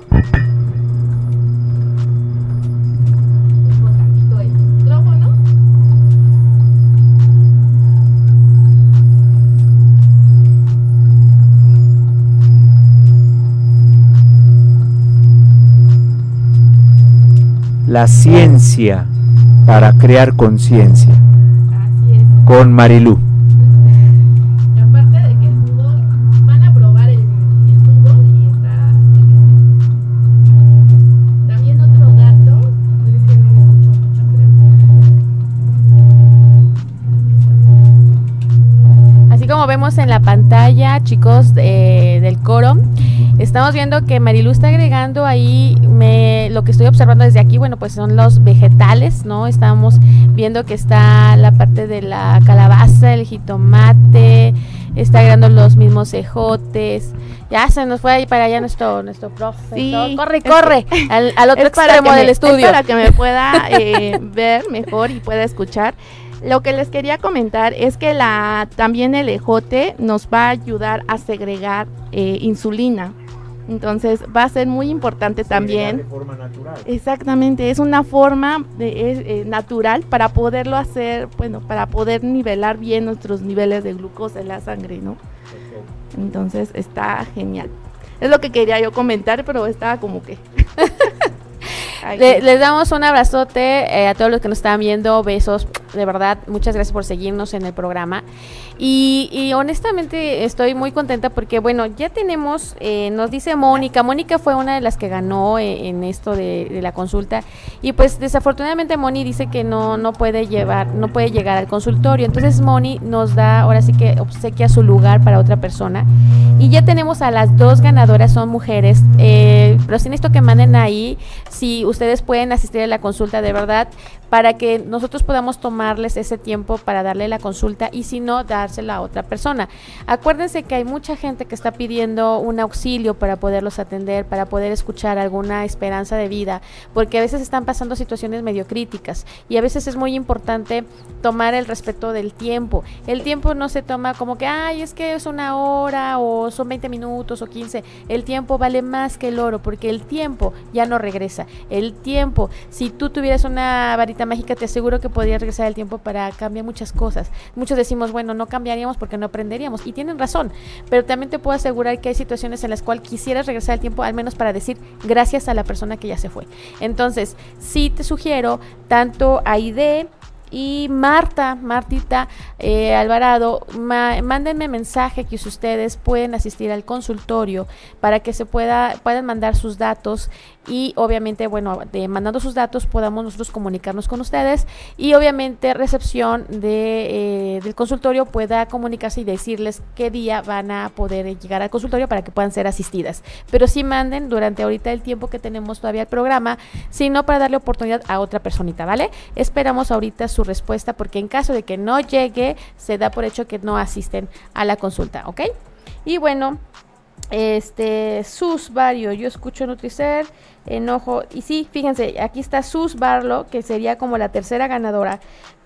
La ciencia para crear conciencia con Marilú. Así como vemos en la pantalla, chicos eh, del coro, estamos viendo que Marilu está agregando ahí, me, lo que estoy observando desde aquí, bueno, pues son los vegetales, ¿no? Estamos viendo que está la parte de la calabaza, el jitomate, está agregando los mismos ejotes. Ya se nos fue ahí para allá nuestro, nuestro profesor. Sí, corre, es corre, al, al otro Es extremo del me- estudio. Es para que me pueda eh, ver mejor y pueda escuchar. Lo que les quería comentar es que la también el ejote nos va a ayudar a segregar eh, insulina. Entonces va a ser muy importante también. forma natural. Exactamente, es una forma de, es, eh, natural para poderlo hacer, bueno, para poder nivelar bien nuestros niveles de glucosa en la sangre, ¿no? Entonces está genial. Es lo que quería yo comentar, pero estaba como que... Le- les damos un abrazote eh, a todos los que nos están viendo, besos, de verdad, muchas gracias por seguirnos en el programa. Y, y honestamente estoy muy contenta porque, bueno, ya tenemos, eh, nos dice Mónica, Mónica fue una de las que ganó eh, en esto de, de la consulta. Y pues desafortunadamente Moni dice que no, no puede llevar, no puede llegar al consultorio, entonces Moni nos da ahora sí que obsequia su lugar para otra persona. Y ya tenemos a las dos ganadoras, son mujeres, eh, pero sin esto que manden ahí, si ustedes pueden asistir a la consulta de verdad, para que nosotros podamos tomarles ese tiempo para darle la consulta y si no, dársela a otra persona. Acuérdense que hay mucha gente que está pidiendo un auxilio para poderlos atender, para poder escuchar alguna esperanza de vida, porque a veces están pasando situaciones medio críticas y a veces es muy importante tomar el respeto del tiempo. El tiempo no se toma como que, ay, es que es una hora o son 20 minutos o 15. El tiempo vale más que el oro porque el tiempo ya no regresa. Tiempo, si tú tuvieras una varita mágica, te aseguro que podrías regresar el tiempo para cambiar muchas cosas. Muchos decimos, bueno, no cambiaríamos porque no aprenderíamos. Y tienen razón, pero también te puedo asegurar que hay situaciones en las cuales quisieras regresar el tiempo, al menos para decir gracias a la persona que ya se fue. Entonces, sí te sugiero tanto a y Marta, Martita eh, Alvarado, ma- mándenme mensaje que ustedes pueden asistir al consultorio para que se pueda puedan mandar sus datos y obviamente, bueno, mandando sus datos podamos nosotros comunicarnos con ustedes y obviamente recepción de, eh, del consultorio pueda comunicarse y decirles qué día van a poder llegar al consultorio para que puedan ser asistidas. Pero sí manden durante ahorita el tiempo que tenemos todavía el programa, sino para darle oportunidad a otra personita, ¿vale? Esperamos ahorita su respuesta porque en caso de que no llegue, se da por hecho que no asisten a la consulta, ¿ok? Y bueno, este, Sus Vario, yo escucho Nutricer, enojo, y sí, fíjense, aquí está Sus Barlo, que sería como la tercera ganadora,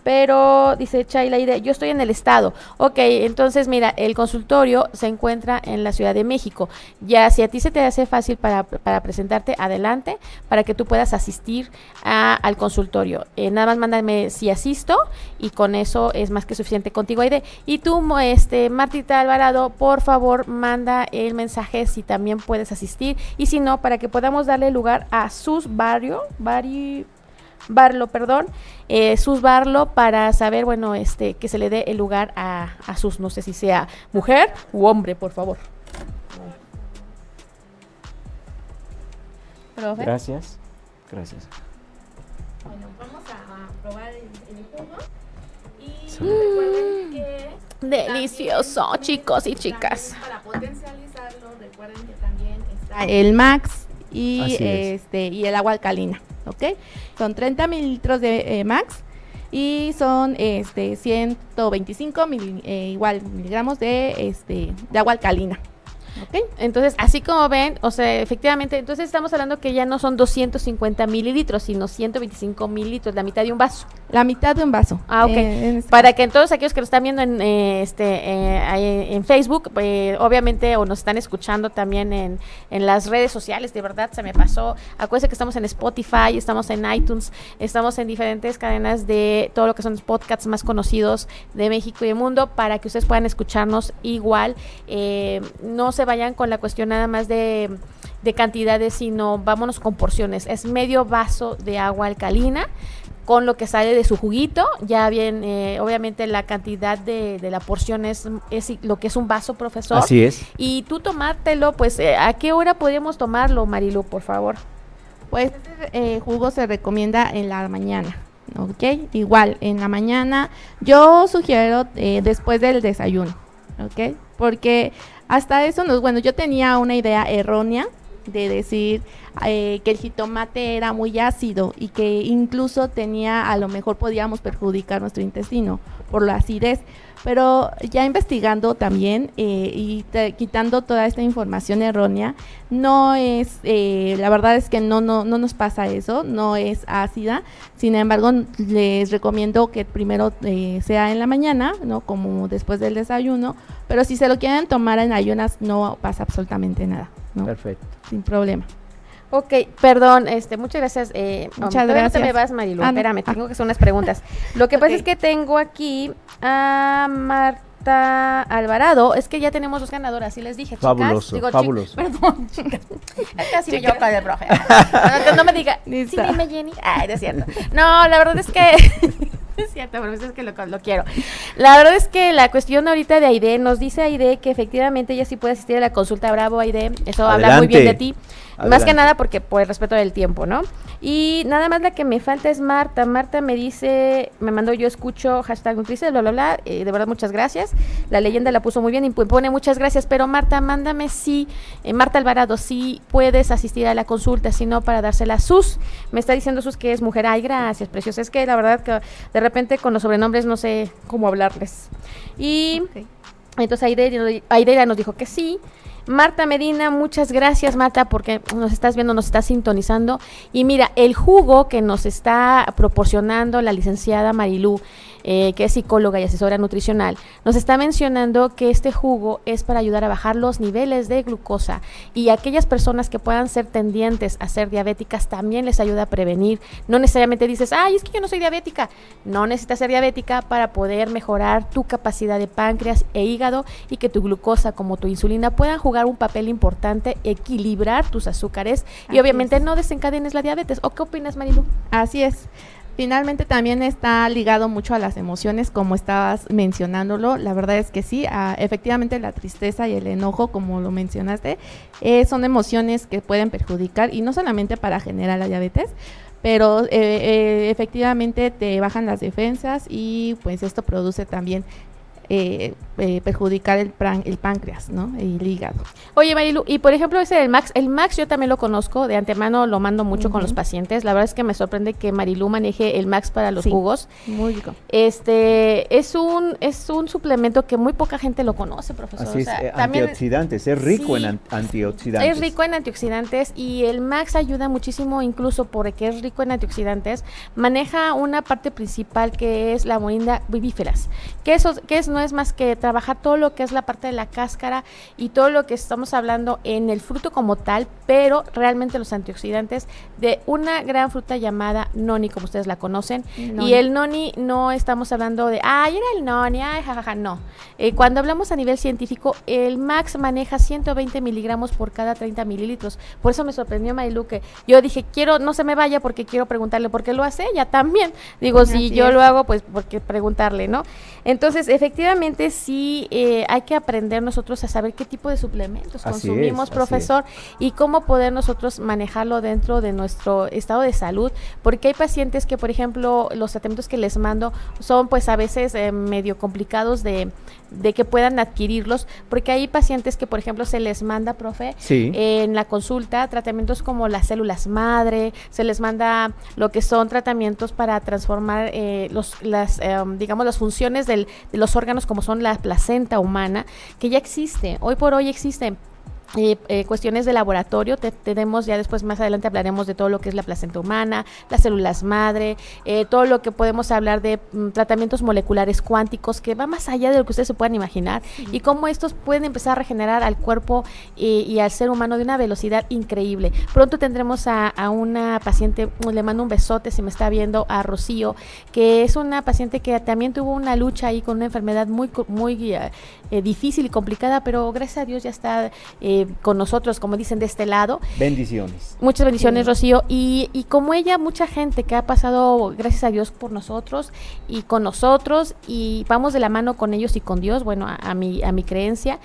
pero dice Chayla Ide, yo estoy en el estado. Ok, entonces mira, el consultorio se encuentra en la Ciudad de México. Ya si a ti se te hace fácil para, presentarte, adelante, para que tú puedas asistir al consultorio. Eh, nada más mándame si asisto y con eso es más que suficiente contigo, Aide. Y tú, este, Martita Alvarado, por favor, manda el mensaje si también puedes asistir y si no, para que podamos darle lugar a sus barrio, Bari, Barlo, perdón, eh, sus Barlo para saber, bueno, este, que se le dé el lugar a, a sus, no sé si sea mujer u hombre, por favor. Profe. Gracias. Gracias. Bueno, vamos a probar el, el jugo. Y Sí. recuerden que Delicioso, chicos y chicas. Para potencializarlo, recuerden que también está el Max y es. este y el agua alcalina, ¿ok? Son 30 mililitros de eh, Max y son este 125 mil- eh, igual miligramos de este de agua alcalina, Entonces, así como ven, o sea, efectivamente, entonces estamos hablando que ya no son 250 mililitros, sino 125 mililitros, la mitad de un vaso. La mitad de un vaso. Ah, ok. Eh, este Para que todos aquellos que nos están viendo en, eh, este, eh, en Facebook, obviamente, o nos están escuchando también en, en las redes sociales, de verdad, se me pasó. Acuérdense que estamos en Spotify, estamos en iTunes, estamos en diferentes cadenas de todo lo que son los podcasts más conocidos de México y del mundo, para que ustedes puedan escucharnos igual. Eh, no se vayan con la cuestión nada más de, de cantidades, sino vámonos con porciones. Es medio vaso de agua alcalina con lo que sale de su juguito, ya bien, eh, obviamente la cantidad de, de la porción es, es lo que es un vaso, profesor. Así es. Y tú tomártelo, pues, eh, ¿a qué hora podríamos tomarlo, Marilu, por favor? Pues este eh, jugo se recomienda en la mañana, ¿ok? Igual, en la mañana yo sugiero eh, después del desayuno, ¿ok? Porque hasta eso, no, bueno, yo tenía una idea errónea de decir eh, que el jitomate era muy ácido y que incluso tenía, a lo mejor podíamos perjudicar nuestro intestino por la acidez. Pero ya investigando también eh, y quitando toda esta información errónea, no es, eh, la verdad es que no, no, no nos pasa eso, no es ácida. Sin embargo, les recomiendo que primero eh, sea en la mañana, ¿no? Como después del desayuno. Pero si se lo quieren tomar en ayunas, no pasa absolutamente nada, ¿no? Perfecto. Sin problema. Ok, perdón, este, muchas gracias. Eh, Muchas todavía no te me gracias. vas, Marilu, Ah, espérame, Ah. tengo que hacer unas preguntas. Lo que pasa es que tengo aquí a Marta Alvarado, es que ya tenemos dos ganadoras, sí les dije, chicas. Fabuloso, Digo, chi- fabuloso. Perdón, chicas. Casi me llevo con el profe. No, me diga, sí, dime Jenny. Ay, no es cierto. No, la verdad es que... Es cierto, profesor, es que lo, lo quiero. La verdad es que la cuestión ahorita de Aide, nos dice Aide que efectivamente ella sí puede asistir a la consulta Bravo, Aide. Eso habla muy bien de Adelante. ti. Más que nada porque por respeto del tiempo, ¿no? Y nada más la que me falta es Marta. Marta me dice, me mandó yo escucho hashtag Nutrice, bla, bla, bla. Eh, de verdad, muchas gracias. La leyenda la puso muy bien y pone muchas gracias. Pero Marta, mándame si, eh, Marta Alvarado, si puedes asistir a la consulta, si no, para dársela a Sus. Me está diciendo Sus que es mujer. Ay, gracias, preciosa. Es que la verdad que de repente con los sobrenombres no sé cómo hablarles. Y entonces Aide, Aide ya nos dijo que sí. Marta Medina, muchas gracias Marta porque nos estás viendo, nos estás sintonizando. Y mira, el jugo que nos está proporcionando la licenciada Marilú, eh, que es psicóloga y asesora nutricional, nos está mencionando que este jugo es para ayudar a bajar los niveles de glucosa y aquellas personas que puedan ser tendientes a ser diabéticas también les ayuda a prevenir. No necesariamente dices, ay, es que yo no soy diabética. No necesitas ser diabética para poder mejorar tu capacidad de páncreas e hígado y que tu glucosa como tu insulina puedan jugar un papel importante, equilibrar tus azúcares y obviamente es. no desencadenes la diabetes. ¿O qué opinas, Marilu? Así es. Finalmente también está ligado mucho a las emociones, como estabas mencionándolo. La verdad es que sí, ah, efectivamente la tristeza y el enojo, como lo mencionaste, eh, son emociones que pueden perjudicar y no solamente para generar la diabetes, pero eh, eh, efectivamente te bajan las defensas y pues esto produce también eh, eh, perjudicar el, pran- el páncreas, ¿no? Y el hígado. Oye, Marilu, y por ejemplo ese del Max, el Max yo también lo conozco, de antemano lo mando mucho con los pacientes. La verdad es que me sorprende que Marilu maneje el Max para los Sí. jugos. Muy rico. Este es un es un suplemento que muy poca gente lo conoce, profesor. Así O es, sea, eh, también antioxidantes, es rico Sí. en an- antioxidantes. es rico en antioxidantes y el Max ayuda muchísimo, incluso porque es rico en antioxidantes. Maneja una parte principal que es la morinda vivíferas, que eso que es no es más que trabajar todo lo que es la parte de la cáscara y todo lo que estamos hablando en el fruto como tal, pero realmente los antioxidantes de una gran fruta llamada noni, como ustedes la conocen. Noni. Y el noni no estamos hablando de, ay, era el noni, ay, jajaja, no. Eh, cuando hablamos a nivel científico, el Max maneja 120 miligramos por cada 30 mililitros. Por eso me sorprendió Marilu que yo dije, quiero, no se me vaya porque quiero preguntarle por qué lo hace ella también. Digo, si yo es. lo hago, pues porque preguntarle, ¿no? Entonces, efectivamente, sí eh, hay que aprender nosotros a saber qué tipo de suplementos Así consumimos, es, profesor, y cómo poder nosotros manejarlo dentro de nuestro estado de salud, porque hay pacientes que, por ejemplo, los tratamientos que les mando son pues a veces eh, medio complicados de, de que puedan adquirirlos, porque hay pacientes que, por ejemplo, se les manda, profe, Sí. en la consulta tratamientos como las células madre, se les manda lo que son tratamientos para transformar eh, los, las, em, digamos, las funciones de los órganos como son la placenta humana, que ya existe, hoy por hoy existe. Eh, eh, cuestiones de laboratorio, te- tenemos ya después más adelante hablaremos de todo lo que es la placenta humana, las células madre, eh, todo lo que podemos hablar de mm, tratamientos moleculares cuánticos que va más allá de lo que ustedes se puedan imaginar y cómo estos pueden empezar a regenerar al cuerpo y, y al ser humano de una velocidad increíble. Pronto tendremos a, a una paciente, le mando un besote si me está viendo, a Rocío, que es una paciente que también tuvo una lucha ahí con una enfermedad muy, muy eh, eh, difícil y complicada, pero gracias a Dios ya está eh, con nosotros, como dicen, de este lado. Bendiciones. Muchas bendiciones, Sí. Rocío. Y, y como ella, mucha gente que ha pasado, gracias a Dios, por nosotros y con nosotros, y vamos de la mano con ellos y con Dios, bueno, a, a mi, a mi creencia.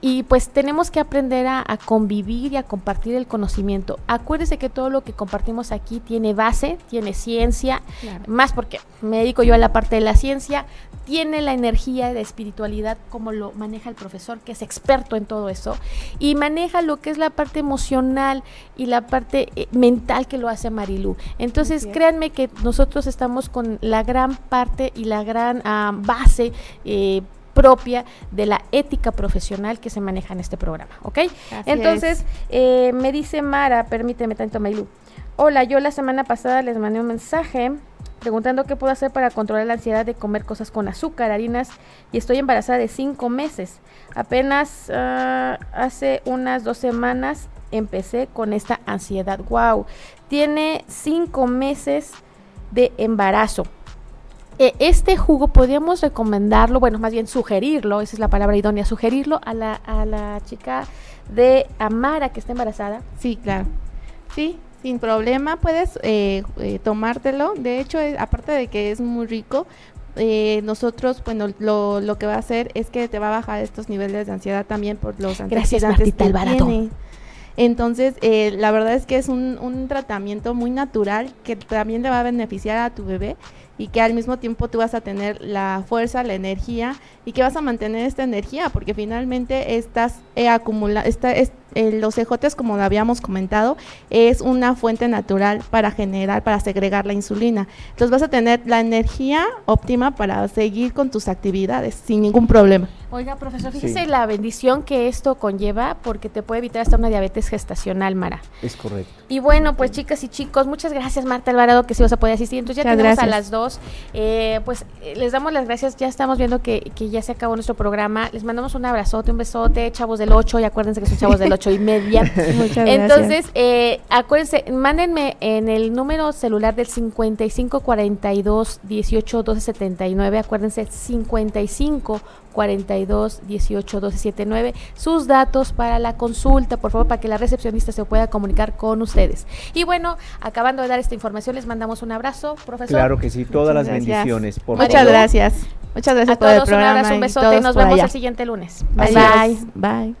Y pues tenemos que aprender a, a convivir y a compartir el conocimiento. Acuérdese que todo lo que compartimos aquí tiene base, tiene ciencia, Claro. más porque me dedico yo a la parte de la ciencia, tiene la energía de espiritualidad como lo maneja el profesor, que es experto en todo eso, y maneja lo que es la parte emocional y la parte eh, mental que lo hace Marilú. Entonces, créanme que nosotros estamos con la gran parte y la gran ah, base eh, propia de la ética profesional que se maneja en este programa, ¿ok? Así Entonces, es. eh, me dice Mara, permíteme tanto, Maylú. Hola, yo la semana pasada les mandé un mensaje preguntando qué puedo hacer para controlar la ansiedad de comer cosas con azúcar, harinas, y estoy embarazada de cinco meses. Apenas ah, hace unas dos semanas empecé con esta ansiedad. Wow, tiene cinco meses de embarazo. Eh, este jugo podríamos recomendarlo, bueno, más bien sugerirlo, esa es la palabra idónea, sugerirlo a la, a la chica de Amara que está embarazada. Sí, claro. Sí, sin problema puedes eh, eh, tomártelo. De hecho, eh, aparte de que es muy rico, eh, nosotros, bueno, lo, lo que va a hacer es que te va a bajar estos niveles de ansiedad también por los Gracias, Martita que Alvarado. tiene. Entonces, eh, la verdad es que es un, un tratamiento muy natural que también le va a beneficiar a tu bebé y que al mismo tiempo tú vas a tener la fuerza, la energía y que vas a mantener esta energía porque finalmente estás eh, acumula eh, los ejotes como lo habíamos comentado es una fuente natural para generar, para segregar la insulina. Entonces vas a tener la energía óptima para seguir con tus actividades sin ningún problema. Oiga, profesor, Sí. fíjese la bendición que esto conlleva porque te puede evitar hasta una diabetes gestacional, Mara. Es correcto. Y bueno, pues chicas y chicos, muchas gracias Marta Alvarado que sí vas a poder asistir. Entonces ya Muchas tenemos a gracias. las dos. Eh, pues eh, les damos las gracias. Ya estamos viendo que, que ya se acabó nuestro programa. Les mandamos un abrazote, un besote, chavos del 8. Y acuérdense que son chavos del 8 y media. Muchas Entonces, eh, acuérdense, mándenme en el número celular del 55 42 18 12 79. Acuérdense, 55 42 18 12 79. Sus datos para la consulta, por favor, para que la recepcionista se pueda comunicar con ustedes. Y bueno, acabando de dar esta información, les mandamos un abrazo, profesor. Claro que sí, todas las gracias. bendiciones. Por Muchas favor. gracias. Muchas gracias A por el todos un abrazo, un besote. Nos vemos allá. el siguiente lunes. Bye. Bye.